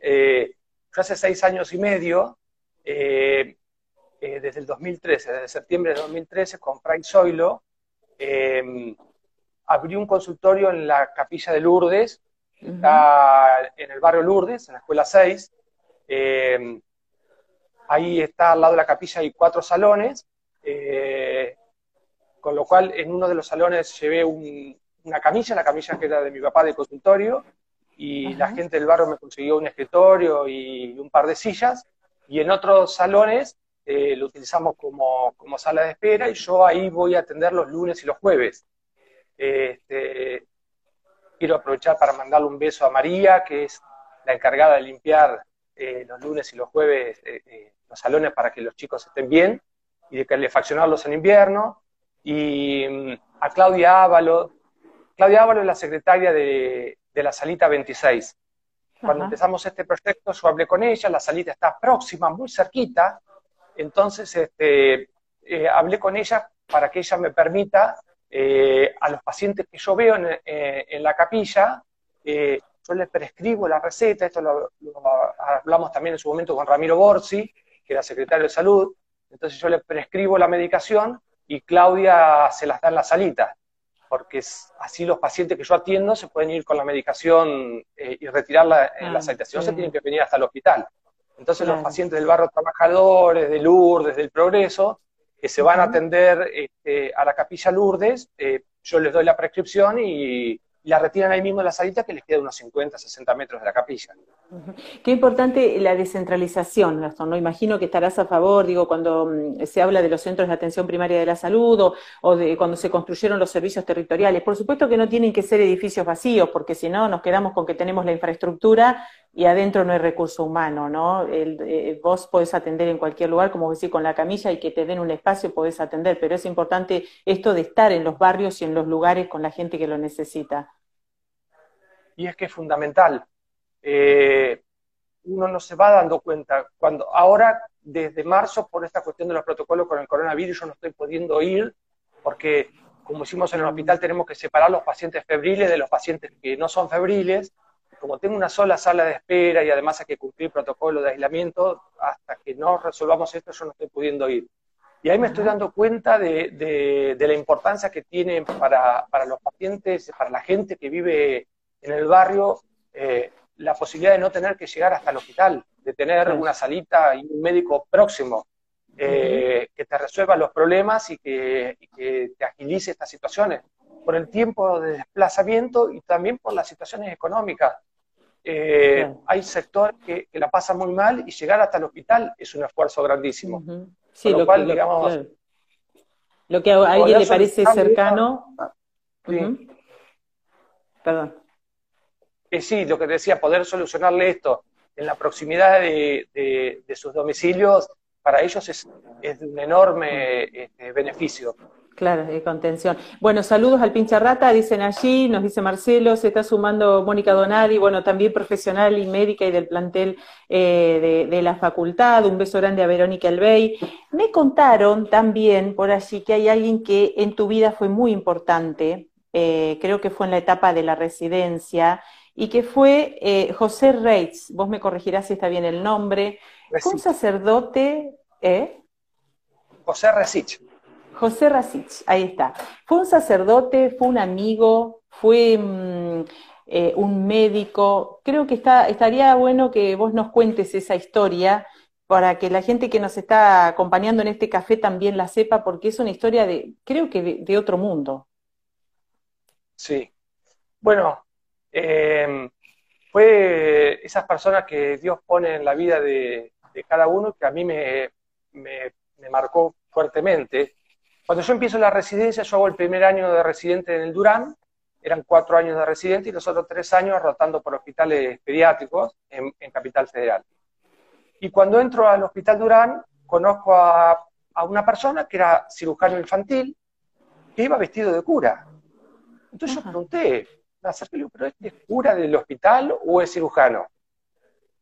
eh, yo hace seis años y medio, eh, eh, desde el 2013, desde septiembre de 2013, con Fray Zoilo, abrí un consultorio en la capilla de Lourdes, está en el barrio Lourdes, en la escuela 6. ahí está al lado de la capilla hay cuatro salones, con lo cual en uno de los salones llevé un, una camilla, la camilla que era de mi papá de consultorio, y la gente del barrio me consiguió un escritorio y un par de sillas, y en otros salones eh, lo utilizamos como, sala de espera, y yo ahí voy a atender los lunes y los jueves. Este, quiero aprovechar para mandarle un beso a María, que es la encargada de limpiar eh, los lunes y los jueves eh, los salones para que los chicos estén bien y de calefaccionarlos en invierno. Y mm, a Claudia Ávalo, Claudia Ávalo es la secretaria de, la Salita 26. Cuando empezamos este proyecto, yo hablé con ella, la salita está próxima, muy cerquita, entonces este, eh, hablé con ella para que ella me permita eh, a los pacientes que yo veo en, eh, la capilla, yo les prescribo la receta, esto lo, hablamos también en su momento con Ramiro Borsi, que era secretario de salud, entonces yo le prescribo la medicación y Claudia se las da en la salita. Porque así los pacientes que yo atiendo se pueden ir con la medicación eh, y retirarla en la habitación, ah, se tienen que venir hasta el hospital. Entonces los pacientes del barrio trabajadores, de Lourdes, del Progreso, que se van a atender este, a la capilla Lourdes, eh, yo les doy la prescripción y, la retiran ahí mismo en la salita que les queda unos 50, 60 metros de la capilla. Qué importante la descentralización, Gastón, ¿no? Imagino que estarás a favor, digo, cuando mm, se habla de los centros de atención primaria de la salud o, de cuando se construyeron los servicios territoriales. Por supuesto que no tienen que ser edificios vacíos, porque si no nos quedamos con que tenemos la infraestructura y adentro no hay recurso humano, ¿no? El, eh, vos podés atender en cualquier lugar, como decir, con la camilla y que te den un espacio podés atender, pero es importante esto de estar en los barrios y en los lugares con la gente que lo necesita y es que es fundamental. Eh, uno no se va dando cuenta. Cuando ahora, desde marzo, por esta cuestión de los protocolos con el coronavirus, yo no estoy pudiendo ir porque, como hicimos en el hospital, tenemos que separar los pacientes febriles de los pacientes que no son febriles. Como tengo una sola sala de espera y además hay que cumplir protocolo de aislamiento, hasta que no resolvamos esto, yo no estoy pudiendo ir. Y ahí me estoy dando cuenta de, de, la importancia que tiene para, para, los pacientes, para la gente que vive en el barrio eh, la posibilidad de no tener que llegar hasta el hospital, de tener una salita y un médico próximo eh, que te resuelva los problemas y que, te agilice estas situaciones, por el tiempo de desplazamiento y también por las situaciones económicas. Eh, hay sectores que, la pasan muy mal y llegar hasta el hospital es un esfuerzo grandísimo. Sí, lo, que, digamos, lo que a alguien le parece cercano. Perdón sí, lo que decía, poder solucionarle esto en la proximidad de, sus domicilios, para ellos es, de un enorme este, beneficio. Claro, de contención. Bueno, saludos al pincharrata, dicen allí, nos dice Marcelo, se está sumando Mónica Donadi, bueno, también profesional y médica y del plantel eh, de, la facultad, un beso grande a Verónica Elbey. Me contaron también por allí que hay alguien que en tu vida fue muy importante, eh, creo que fue en la etapa de la residencia, y que fue eh, José Reitz, vos me corregirás si está bien el nombre, fue un sacerdote, ¿eh? José Rasich. José Rasich, ahí está. Fue un sacerdote, fue un amigo, fue mm, eh, un médico. Creo que está, estaría bueno que vos nos cuentes esa historia para que la gente que nos está acompañando en este café también la sepa, porque es una historia de, creo que de otro mundo. Sí. Bueno, eh, fue esas personas que Dios pone en la vida de, cada uno que a mí me, marcó fuertemente. Cuando yo empiezo la residencia, yo hago el primer año de residente en el Durán, eran cuatro años de residente y los otros tres años rotando por hospitales pediátricos en, Capital Federal. Y cuando entro al Hospital Durán, conozco a, una persona que era cirujano infantil, que iba vestido de cura. Entonces yo pregunté, me pero ¿este es cura del hospital o es cirujano?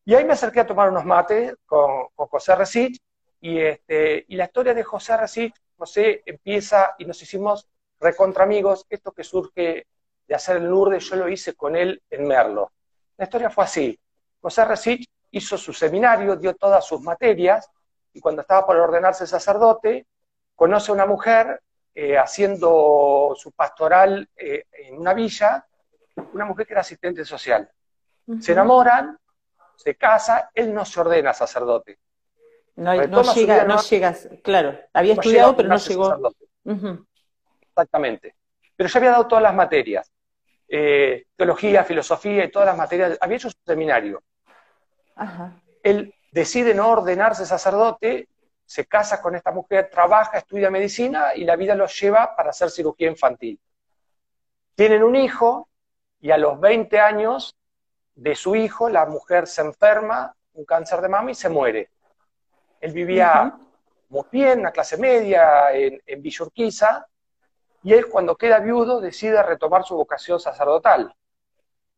Y ahí me acerqué a tomar unos mates con, José Resich, y, este, y la historia de José Resich, José empieza y nos hicimos recontra amigos, esto que surge de hacer el Lourdes, yo lo hice con él en Merlo. La historia fue así, José Resich hizo su seminario, dio todas sus materias, y cuando estaba por ordenarse sacerdote, conoce a una mujer eh, haciendo su pastoral eh, en una villa, una mujer que era asistente social. Se enamoran, se casa, él no se ordena sacerdote. No, llega, no llegas, claro, había estudiado, pero no llegó. Exactamente. Pero ya había dado todas las materias, eh, teología, filosofía y todas las materias, había hecho su seminario. Él decide no ordenarse sacerdote, se casa con esta mujer, trabaja, estudia medicina y la vida lo lleva para hacer cirugía infantil. Tienen un hijo y a los 20 años de su hijo, la mujer se enferma, un cáncer de mama y se muere. Él vivía muy bien, una clase media, en, en Villurquiza, y él cuando queda viudo decide retomar su vocación sacerdotal.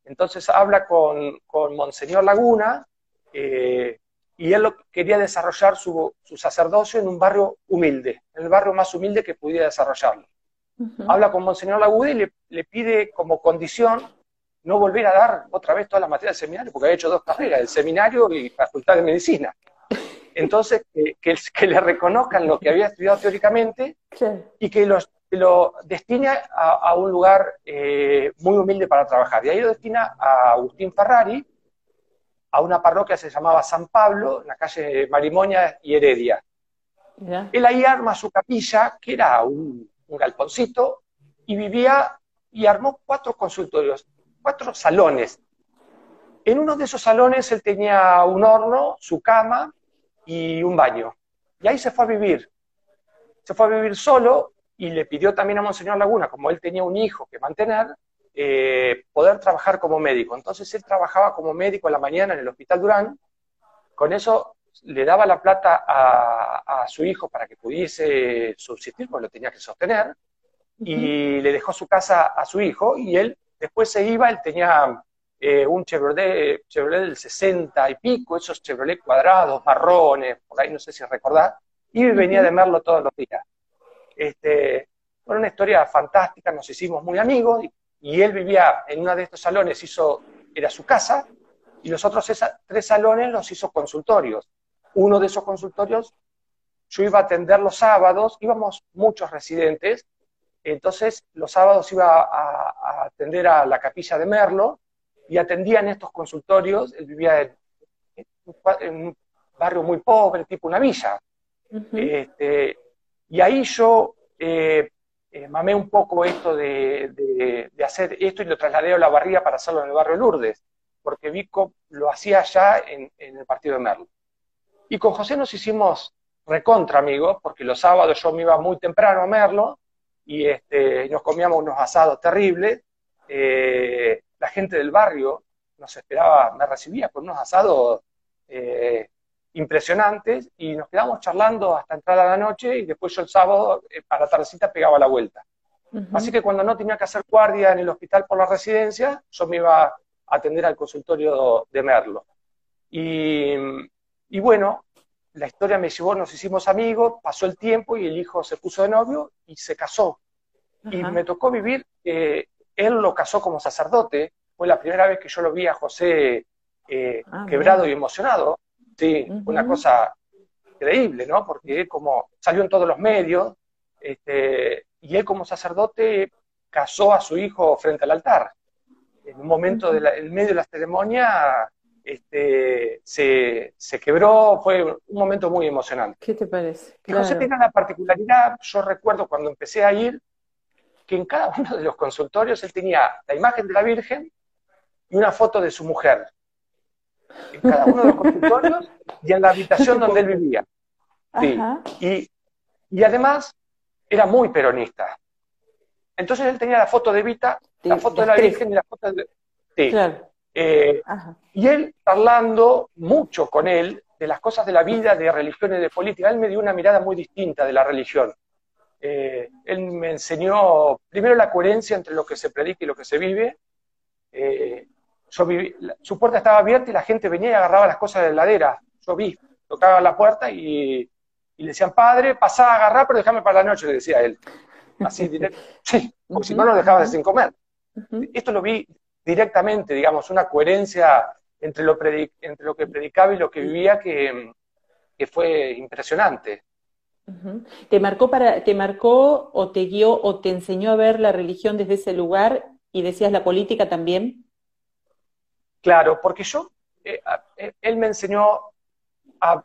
Entonces habla con, con Monseñor Laguna, eh, y él quería desarrollar su, su, sacerdocio en un barrio humilde, en el barrio más humilde que pudiera desarrollarlo. Habla con Monseñor Laguna y le, le, pide como condición no volver a dar otra vez todas las materias del seminario, porque había hecho dos carreras, el seminario y facultad de medicina. Entonces, que, que, le reconozcan lo que había estudiado teóricamente y que, los, lo destine a, un lugar eh, muy humilde para trabajar. Y ahí lo destina a Agustín Ferrari, a una parroquia que se llamaba San Pablo, en la calle Marimonia y Heredia. Él ahí arma su capilla, que era un, galponcito, y vivía y armó cuatro consultorios, cuatro salones. En uno de esos salones él tenía un horno, su cama y un baño. Y ahí se fue a vivir. Se fue a vivir solo y le pidió también a Monseñor Laguna, como él tenía un hijo que mantener, eh, poder trabajar como médico. Entonces él trabajaba como médico a la mañana en el Hospital Durán, con eso le daba la plata a, su hijo para que pudiese subsistir, porque lo tenía que sostener, y le dejó su casa a su hijo, y él después se iba, él tenía eh, un Chevrolet, Chevrolet del 60 y pico, esos Chevrolet cuadrados, marrones, por ahí no sé si recordás, y venía de Merlo todos los días. Este, fue una historia fantástica, nos hicimos muy amigos y, él vivía en uno de estos salones, hizo, era su casa, y los otros tres salones los hizo consultorios. Uno de esos consultorios yo iba a atender los sábados, íbamos muchos residentes, entonces los sábados iba a, atender a la capilla de Merlo y atendía en estos consultorios, él vivía en, un barrio muy pobre, tipo una villa. este, y ahí yo eh, eh, mamé un poco esto de, hacer esto y lo trasladé a la barriga para hacerlo en el barrio Lourdes, porque Vico lo hacía allá en, el partido de Merlo. Y con José nos hicimos recontra amigos, porque los sábados yo me iba muy temprano a Merlo y este, nos comíamos unos asados terribles. Eh, la gente del barrio nos esperaba, me recibía con unos asados impresionantes y nos quedamos charlando hasta entrar a la noche y después yo el sábado eh, a la tardecita pegaba la vuelta. Así que cuando no tenía que hacer guardia en el hospital por la residencia, yo me iba a atender al consultorio de Merlo. Y, y bueno, la historia me llevó, nos hicimos amigos, pasó el tiempo y el hijo se puso de novio y se casó. Y me tocó vivir, eh, él lo casó como sacerdote, fue la primera vez que yo lo vi a José eh, ah, quebrado y emocionado. Sí, una cosa increíble, ¿no? Porque él como salió en todos los medios, este, y él como sacerdote casó a su hijo frente al altar. En un momento, del en medio de la ceremonia, este, se, se, quebró, fue un momento muy emocionante. ¿Qué te parece? Y José tenía la particularidad, yo recuerdo cuando empecé a ir, que en cada uno de los consultorios él tenía la imagen de la Virgen y una foto de su mujer en cada uno de los consultorios y en la habitación donde él vivía. Y, y, además era muy peronista. Entonces él tenía la foto de Vita, la foto de la Virgen y la foto de... Sí. Eh, y él hablando mucho con él de las cosas de la vida, de religión y de política. Él me dio una mirada muy distinta de la religión. Eh, él me enseñó primero la coherencia entre lo que se predica y lo que se vive, eh, su puerta estaba abierta y la gente venía y agarraba las cosas de la heladera. Yo vi, tocaba la puerta y, le decían, padre, pasá a agarrar, pero déjame para la noche, le decía él. Así directo. Sí, porque si no nos dejabas sin comer. Esto lo vi directamente, digamos, una coherencia entre lo, entre lo que predicaba y lo que vivía que, fue impresionante. ¿Te marcó, para, ¿Te marcó o te guió o te enseñó a ver la religión desde ese lugar y decías la política también? Claro, porque yo, eh, eh, él me enseñó,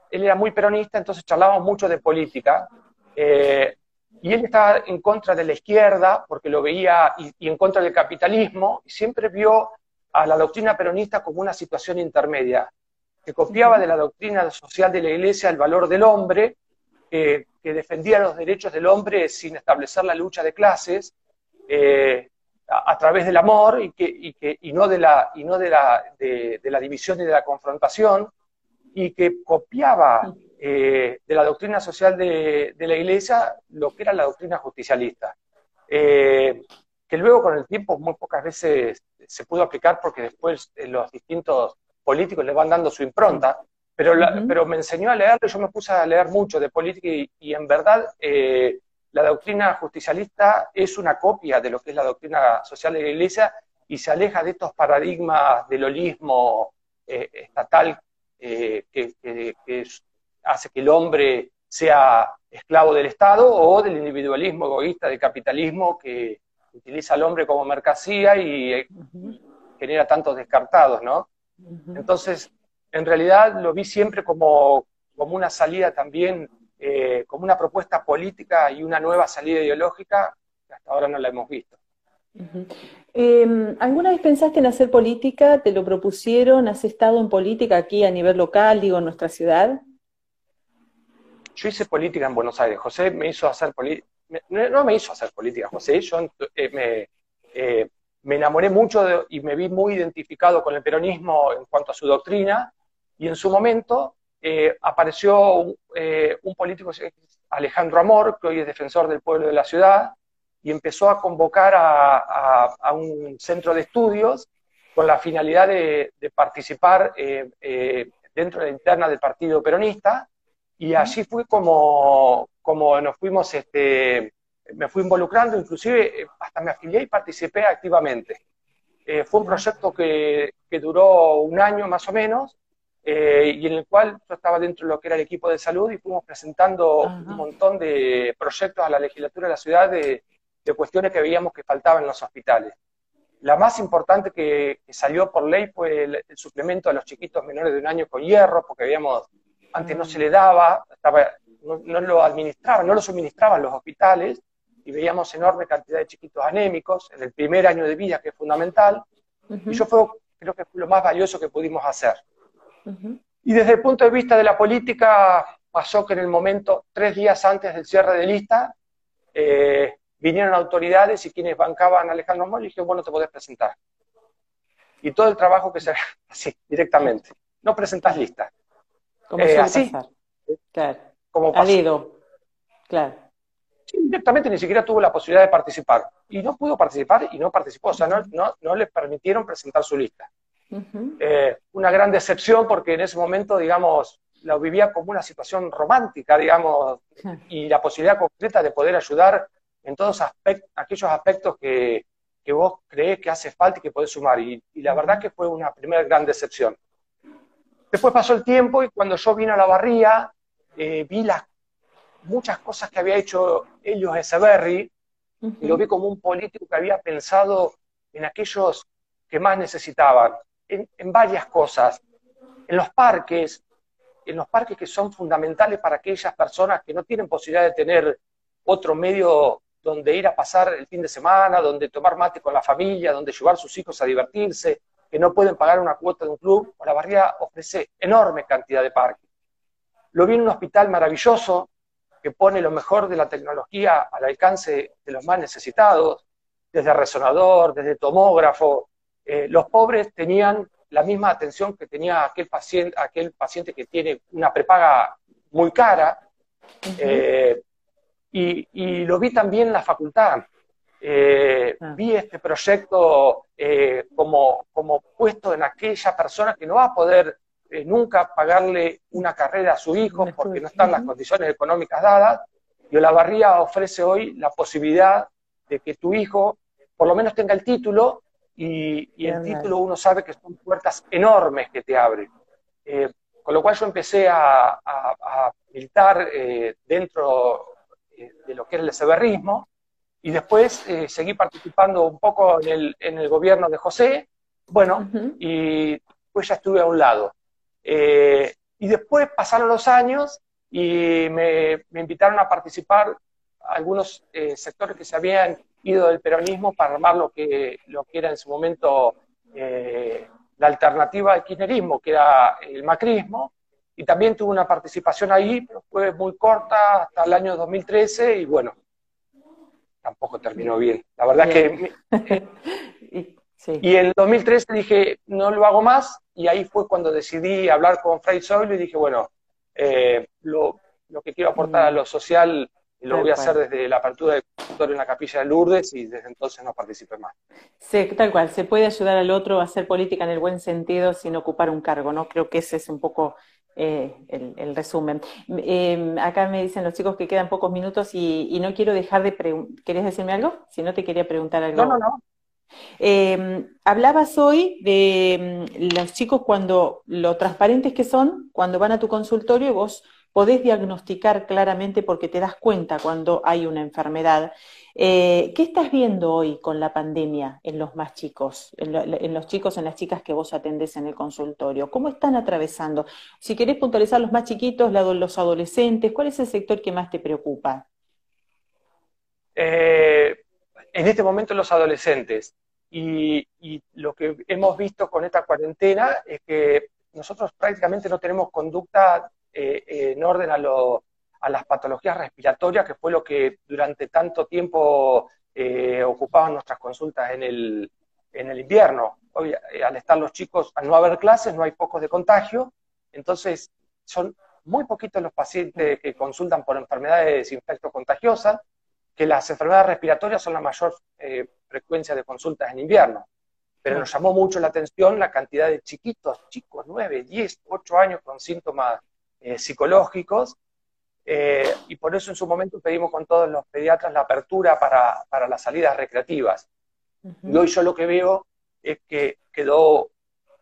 él era muy peronista, entonces charlábamos mucho de política, eh, y él estaba en contra de la izquierda, porque lo veía, y, en contra del capitalismo, y siempre vio a la doctrina peronista como una situación intermedia, que copiaba de la doctrina social de la Iglesia el valor del hombre, que defendía los derechos del hombre sin establecer la lucha de clases, a, través del amor y, que, y, que, y no, de la, y no de, la, de, la división y de la confrontación, y que copiaba eh, de la doctrina social de, de, la Iglesia lo que era la doctrina justicialista, eh, que luego con el tiempo muy pocas veces se pudo aplicar porque después eh, los distintos políticos le van dando su impronta, pero, pero me enseñó a leer, yo me puse a leer mucho de política y, y en verdad la doctrina justicialista es una copia de lo que es la doctrina social de la Iglesia y se aleja de estos paradigmas del holismo eh, estatal eh, que, hace que el hombre sea esclavo del Estado o del individualismo egoísta, del capitalismo que utiliza al hombre como mercancía y eh, genera tantos descartados, ¿no? Entonces, en realidad lo vi siempre como, como una salida también, eh, como una propuesta política y una nueva salida ideológica que hasta ahora no la hemos visto. Em, ¿Alguna vez pensaste en hacer política? ¿Te lo propusieron? ¿Has estado en política aquí a nivel local, digo, en nuestra ciudad? Yo hice política en Buenos Aires. José me hizo hacer política. No me hizo hacer política, José. Yo eh, me, eh, me, enamoré mucho y me vi muy identificado con el peronismo en cuanto a su doctrina. Y en su momento eh, apareció un, político, Alejandro Amor, que hoy es defensor del pueblo de la ciudad, y empezó a convocar a, un centro de estudios con la finalidad de, participar dentro de la interna del Partido Peronista, y allí fue como, como nos fuimos, este, me fui involucrando, inclusive eh, hasta me afilié y participé activamente. fue un proyecto que, que, duró un año más o menos, y en el cual yo estaba dentro de lo que era el equipo de salud y fuimos presentando un montón de proyectos a la legislatura de la ciudad de, de cuestiones que veíamos que faltaban en los hospitales. La más importante que, salió por ley fue el, suplemento a los chiquitos menores de un año con hierro, porque veíamos, antes no se le daba, no, lo administraban, no lo suministraban los hospitales, y veíamos enorme cantidad de chiquitos anémicos en el primer año de vida, que es fundamental, y yo fue, creo que fue lo más valioso que pudimos hacer. Y desde el punto de vista de la política, pasó que en el momento, tres días antes del cierre de lista, eh, vinieron autoridades y quienes bancaban a Alejandro Mol y dijeron, bueno, te podés presentar. Y todo el trabajo que se <laughs> así, directamente. No presentás lista. Como eh, así. Pasar. Claro. Como pasó. Claro. directamente ni siquiera tuvo la posibilidad de participar. Y no pudo participar y no participó. O sea, no, no, no le permitieron presentar su lista. Eh, una gran decepción porque en ese momento, digamos, lo vivía como una situación romántica, digamos, y la posibilidad concreta de poder ayudar en todos aquellos aspectos que, vos creés que hace falta y que podés sumar. Y, la verdad que fue una primera gran decepción. Después pasó el tiempo y cuando yo vine a la barría, eh, vi las muchas cosas que había hecho ellos Ezeberry, y lo vi como un político que había pensado en aquellos que más necesitaban, en, en varias cosas, en los parques, en los parques que son fundamentales para aquellas personas que no tienen posibilidad de tener otro medio donde ir a pasar el fin de semana, donde tomar mate con la familia, donde llevar a sus hijos a divertirse, que no pueden pagar una cuota de un club, la barriada ofrece enorme cantidad de parques. Lo vi en un hospital maravilloso que pone lo mejor de la tecnología al alcance de los más necesitados, desde resonador, desde tomógrafo. Eh, los pobres tenían la misma atención que tenía aquel paciente, aquel paciente que tiene una prepaga muy cara. Y, lo vi también en la facultad. Eh, ah. Vi este proyecto eh, como, como puesto en aquella persona que no va a poder eh, nunca pagarle una carrera a su hijo porque no están las condiciones económicas dadas. Y Olavarría ofrece hoy la posibilidad de que tu hijo por lo menos tenga el título y, el título uno sabe que son puertas enormes que te abren. con lo cual yo empecé a, a militar dentro de lo que era el severismo, y después eh, seguí participando un poco en el, en el, gobierno de José, bueno, y pues ya estuve a un lado. Eh, y después pasaron los años y me, invitaron a participar algunos eh, sectores que se habían ido del peronismo para armar lo que, lo que era en su momento la alternativa al kirchnerismo, que era el macrismo, y también tuve una participación ahí, pero fue muy corta hasta el año 2013 y bueno, tampoco terminó bien. La verdad que... <laughs> y, en el 2013 dije, no lo hago más y ahí fue cuando decidí hablar con Fray Soil y dije, bueno, eh, lo, lo, que quiero aportar a mm. lo social lo voy a hacer desde la apertura del en la capilla de Lourdes y desde entonces no participé más. Sí, tal cual, se puede ayudar al otro a hacer política en el buen sentido sin ocupar un cargo, ¿no? Creo que ese es un poco eh, el, resumen. Em, acá me dicen los chicos que quedan pocos minutos y, no quiero dejar de preguntar. ¿Querés decirme algo? Si no, te quería preguntar algo. No, no, no. Em, hablabas hoy de em, los chicos cuando, lo transparentes que son, cuando van a tu consultorio y vos podés diagnosticar claramente porque te das cuenta cuando hay una enfermedad. Eh, ¿Qué estás viendo hoy con la pandemia en los más chicos, en, los chicos, en las chicas que vos atendés en el consultorio? ¿Cómo están atravesando? Si querés puntualizar los más chiquitos, los adolescentes, ¿cuál es el sector que más te preocupa? Eh, en este momento los adolescentes. Y, lo que hemos visto con esta cuarentena es que nosotros prácticamente no tenemos conducta eh, en orden a, a, las patologías respiratorias, que fue lo que durante tanto tiempo eh, ocupaban nuestras consultas en el, en el invierno. Hoy, eh, al estar los chicos, al no haber clases, no hay focos de contagio, entonces son muy poquitos los pacientes que consultan por enfermedades infecto-contagiosas, que las enfermedades respiratorias son la mayor eh, frecuencia de consultas en invierno. Pero nos llamó mucho la atención la cantidad de chiquitos, chicos, 9, 10, 8 años con síntomas eh, psicológicos. Eh, y por eso en su momento pedimos con todos los pediatras la apertura para, para las salidas recreativas. Y hoy yo lo que veo es que quedó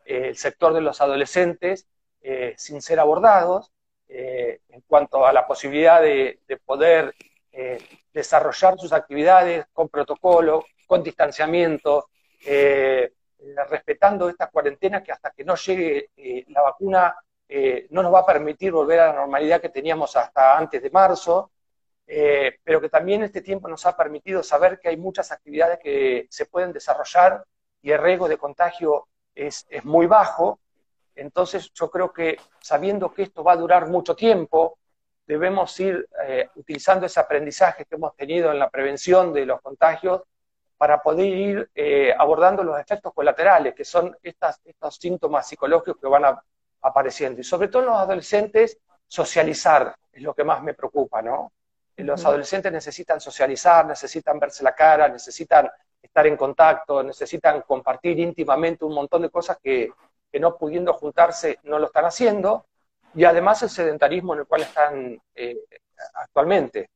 el sector de los adolescentes sin ser abordados en cuanto a la posibilidad de, de poder desarrollar sus actividades con protocolo, con distanciamiento, eh, respetando esta cuarentena que hasta que no llegue eh, la vacuna eh, no nos va a permitir volver a la normalidad que teníamos hasta antes de marzo, pero que también este tiempo nos ha permitido saber que hay muchas actividades que se pueden desarrollar y el riesgo de contagio es, es muy bajo. Entonces yo creo que sabiendo que esto va a durar mucho tiempo, debemos ir eh, utilizando ese aprendizaje que hemos tenido en la prevención de los contagios para poder ir eh, abordando los efectos colaterales, que son estas, estos síntomas psicológicos que van apareciendo. Y sobre todo en los adolescentes, socializar es lo que más me preocupa, ¿no? Los adolescentes necesitan socializar, necesitan verse la cara, necesitan estar en contacto, necesitan compartir íntimamente un montón de cosas que, que no pudiendo juntarse no lo están haciendo y además el sedentarismo en el cual están eh, actualmente.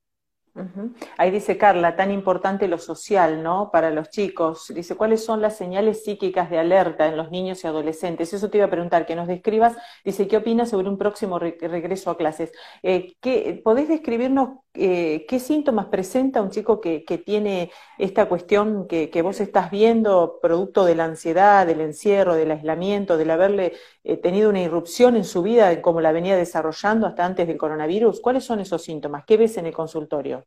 Ahí dice Carla, tan importante lo social, ¿no? Para los chicos. Dice, ¿cuáles son las señales psíquicas de alerta en los niños y adolescentes? Eso te iba a preguntar, que nos describas. Dice, ¿qué opinas sobre un próximo regreso a clases? Eh, ¿qué, ¿Podés describirnos eh, qué síntomas presenta un chico que, tiene esta cuestión que, vos estás viendo, producto de la ansiedad, del encierro, del aislamiento, del haberle eh, tenido una irrupción en su vida, como la venía desarrollando hasta antes del coronavirus? ¿Cuáles son esos síntomas? ¿Qué ves en el consultorio?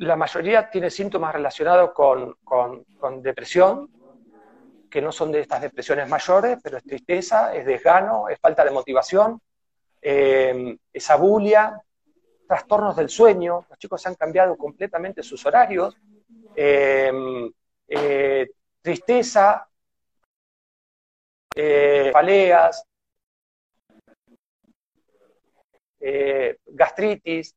la mayoría tiene síntomas relacionados con, depresión, que no son de estas depresiones mayores, pero es tristeza, es desgano, es falta de motivación, eh, es abulia, trastornos del sueño, los chicos han cambiado completamente sus horarios, eh, eh, tristeza, paleas, gastritis,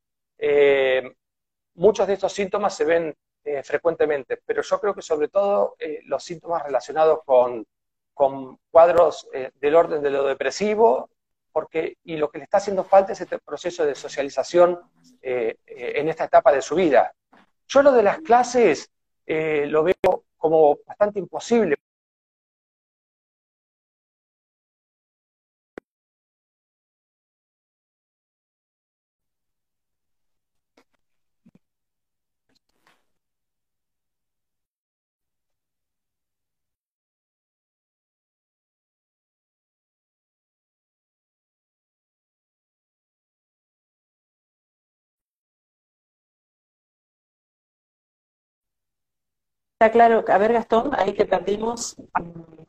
muchos de estos síntomas se ven eh, frecuentemente, pero yo creo que sobre todo eh, los síntomas relacionados con, cuadros eh, del orden de lo depresivo, porque, y lo que le está haciendo falta es este proceso de socialización en esta etapa de su vida. Yo lo de las clases lo veo como bastante imposible Está claro. A ver, Gastón, ahí te perdimos.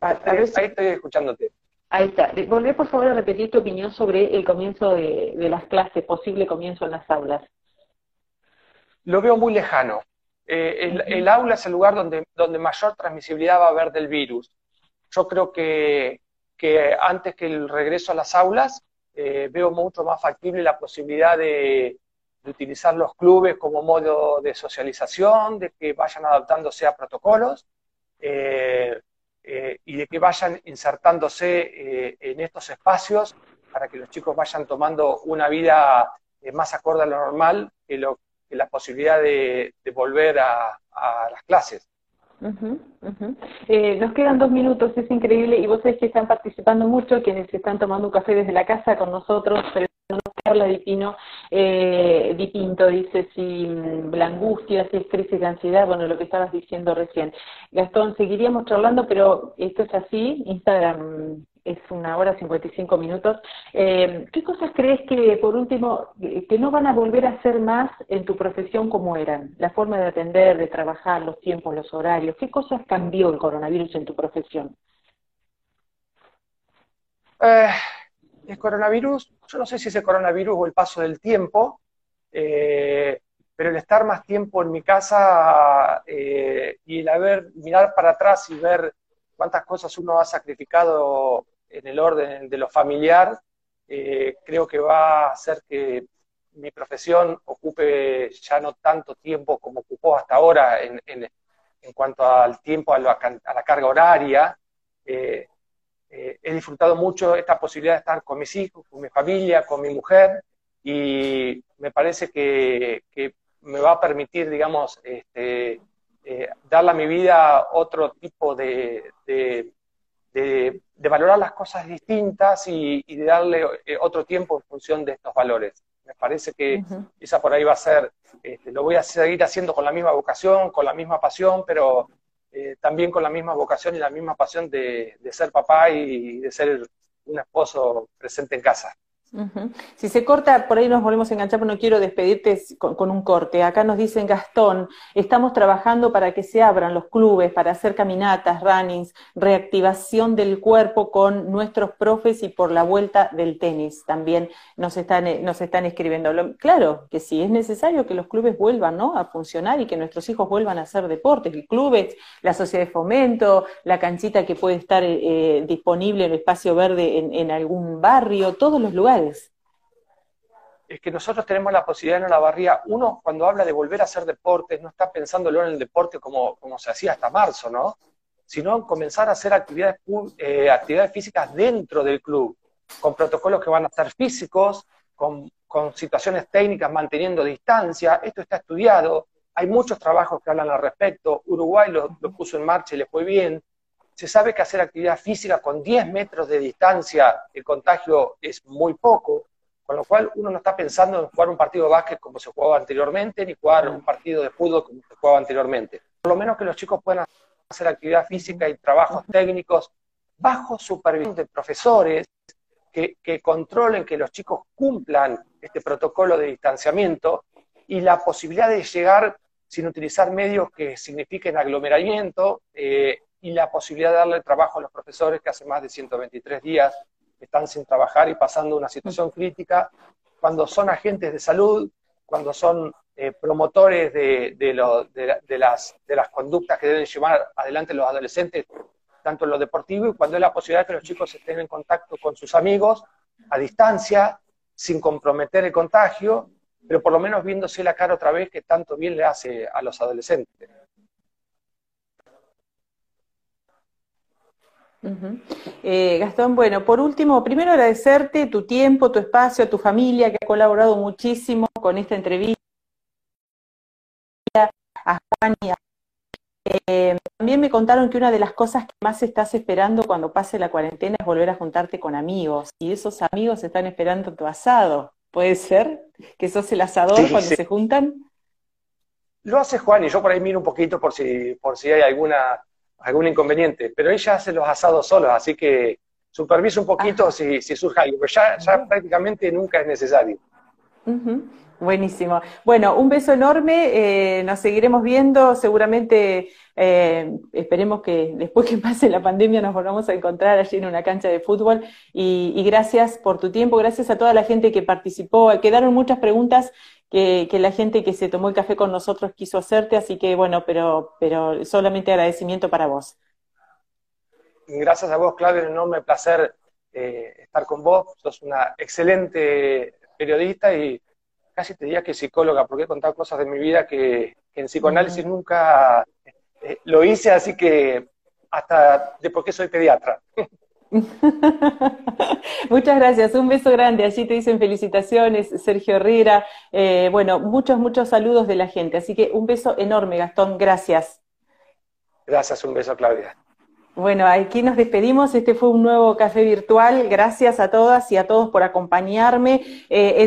ahí estoy escuchándote. Ahí está. Volvé, por favor, a repetir tu opinión sobre el comienzo de, las clases, posible comienzo en las aulas. Lo veo muy lejano. Eh, el, aula es el lugar donde, donde mayor transmisibilidad va a haber del virus. Yo creo que, que antes que el regreso a las aulas, eh, veo mucho más factible la posibilidad de, de utilizar los clubes como modo de socialización, de que vayan adaptándose a protocolos eh, eh, y de que vayan insertándose eh, en estos espacios para que los chicos vayan tomando una vida más acorde a lo normal que, lo, que la posibilidad de, volver a, las clases. Eh, nos quedan dos minutos, es increíble, y vos sabés que están participando mucho, quienes están tomando un café desde la casa con nosotros, pero Carla Dipino, eh, Dipinto dice si mm, la angustia, si es crisis de ansiedad, bueno, lo que estabas diciendo recién. Gastón, seguiríamos charlando, pero esto es así, Instagram es una hora 55 minutos. Eh, ¿Qué cosas crees que, por último, que no van a volver a ser más en tu profesión como eran? La forma de atender, de trabajar, los tiempos, los horarios. ¿Qué cosas cambió el coronavirus en tu profesión? Eh, el coronavirus, yo no sé si es el coronavirus o el paso del tiempo, eh, pero el estar más tiempo en mi casa y el haber, mirar para atrás y ver cuántas cosas uno ha sacrificado en el orden de lo familiar, eh, creo que va a hacer que mi profesión ocupe ya no tanto tiempo como ocupó hasta ahora en, cuanto al tiempo, a la, carga horaria. Eh, eh, he disfrutado mucho esta posibilidad de estar con mis hijos, con mi familia, con mi mujer, y me parece que, me va a permitir, digamos, este, darle a mi vida otro tipo de, de, valorar las cosas distintas y, de darle eh, otro tiempo en función de estos valores. Me parece que esa por ahí va a ser, este, lo voy a seguir haciendo con la misma vocación, con la misma pasión, pero eh, también con la misma vocación y la misma pasión de ser papá y de ser un esposo presente en casa. Si se corta, por ahí nos volvemos a enganchar, pero no quiero despedirte con, un corte. Acá nos dicen, Gastón, estamos trabajando para que se abran los clubes, para hacer caminatas, runnings, reactivación del cuerpo con nuestros profes y por la vuelta del tenis. También nos están, eh, nos están escribiendo. Claro que sí, es necesario que los clubes vuelvan ¿no? a funcionar y que nuestros hijos vuelvan a hacer deportes. El clubes, la sociedad de fomento, la canchita que puede estar eh, eh, disponible en el espacio verde en algún barrio, todos los lugares es que nosotros tenemos la posibilidad en la barría, uno cuando habla de volver a hacer deportes, no está pensándolo en el deporte como, como se hacía hasta marzo, ¿no? Sino en comenzar a hacer actividades, eh, actividades físicas dentro del club, con protocolos que van a estar físicos, con, situaciones técnicas manteniendo distancia, esto está estudiado, hay muchos trabajos que hablan al respecto, Uruguay lo puso en marcha y le fue bien, se sabe que hacer actividad física con 10 metros de distancia, el contagio es muy poco, con lo cual uno no está pensando en jugar un partido de básquet como se jugaba anteriormente, ni jugar un partido de fútbol como se jugaba anteriormente. Por lo menos que los chicos puedan hacer actividad física y trabajos técnicos bajo supervisión de profesores que, que controlen que los chicos cumplan este protocolo de distanciamiento y la posibilidad de llegar sin utilizar medios que signifiquen aglomeramiento, eh, y la posibilidad de darle trabajo a los profesores que hace más de 123 días están sin trabajar y pasando una situación crítica, cuando son agentes de salud, cuando son eh, promotores de, de, las, de las conductas que deben llevar adelante los adolescentes, tanto en lo deportivo y cuando es la posibilidad de que los chicos estén en contacto con sus amigos a distancia, sin comprometer el contagio, pero por lo menos viéndose la cara otra vez que tanto bien le hace a los adolescentes. Eh, Gastón, bueno, por último, primero agradecerte tu tiempo, tu espacio, tu familia que ha colaborado muchísimo con esta entrevista, a Juan y a... Eh, también me contaron que una de las cosas que más estás esperando cuando pase la cuarentena es volver a juntarte con amigos, y esos amigos están esperando tu asado. ¿Puede ser? ¿Que sos el asador cuando se juntan? Lo hace Juan y yo por ahí miro un poquito por si, por si hay alguna algún inconveniente, pero ella hace los asados solos, así que supervisa un poquito si, si, surge algo, pero ya, ya prácticamente nunca es necesario. Buenísimo. Bueno, un beso enorme, eh, nos seguiremos viendo, seguramente eh, esperemos que después que pase la pandemia nos volvamos a encontrar allí en una cancha de fútbol y, y gracias por tu tiempo, gracias a toda la gente que participó, quedaron muchas preguntas que, la gente que se tomó el café con nosotros quiso hacerte, así que bueno, pero, pero solamente agradecimiento para vos. Gracias a vos, Claudio, un enorme placer eh, estar con vos, sos una excelente periodista y casi te diría que psicóloga, porque he contado cosas de mi vida que, en psicoanálisis nunca eh, lo hice, así que hasta de por qué soy pediatra. <laughs> Muchas gracias, un beso grande. Allí te dicen felicitaciones, Sergio Herrera. Eh, bueno, muchos, muchos saludos de la gente. Así que un beso enorme, Gastón. Gracias. Gracias, un beso, Claudia. Bueno, aquí nos despedimos. Este fue un nuevo café virtual. Gracias a todas y a todos por acompañarme. Eh,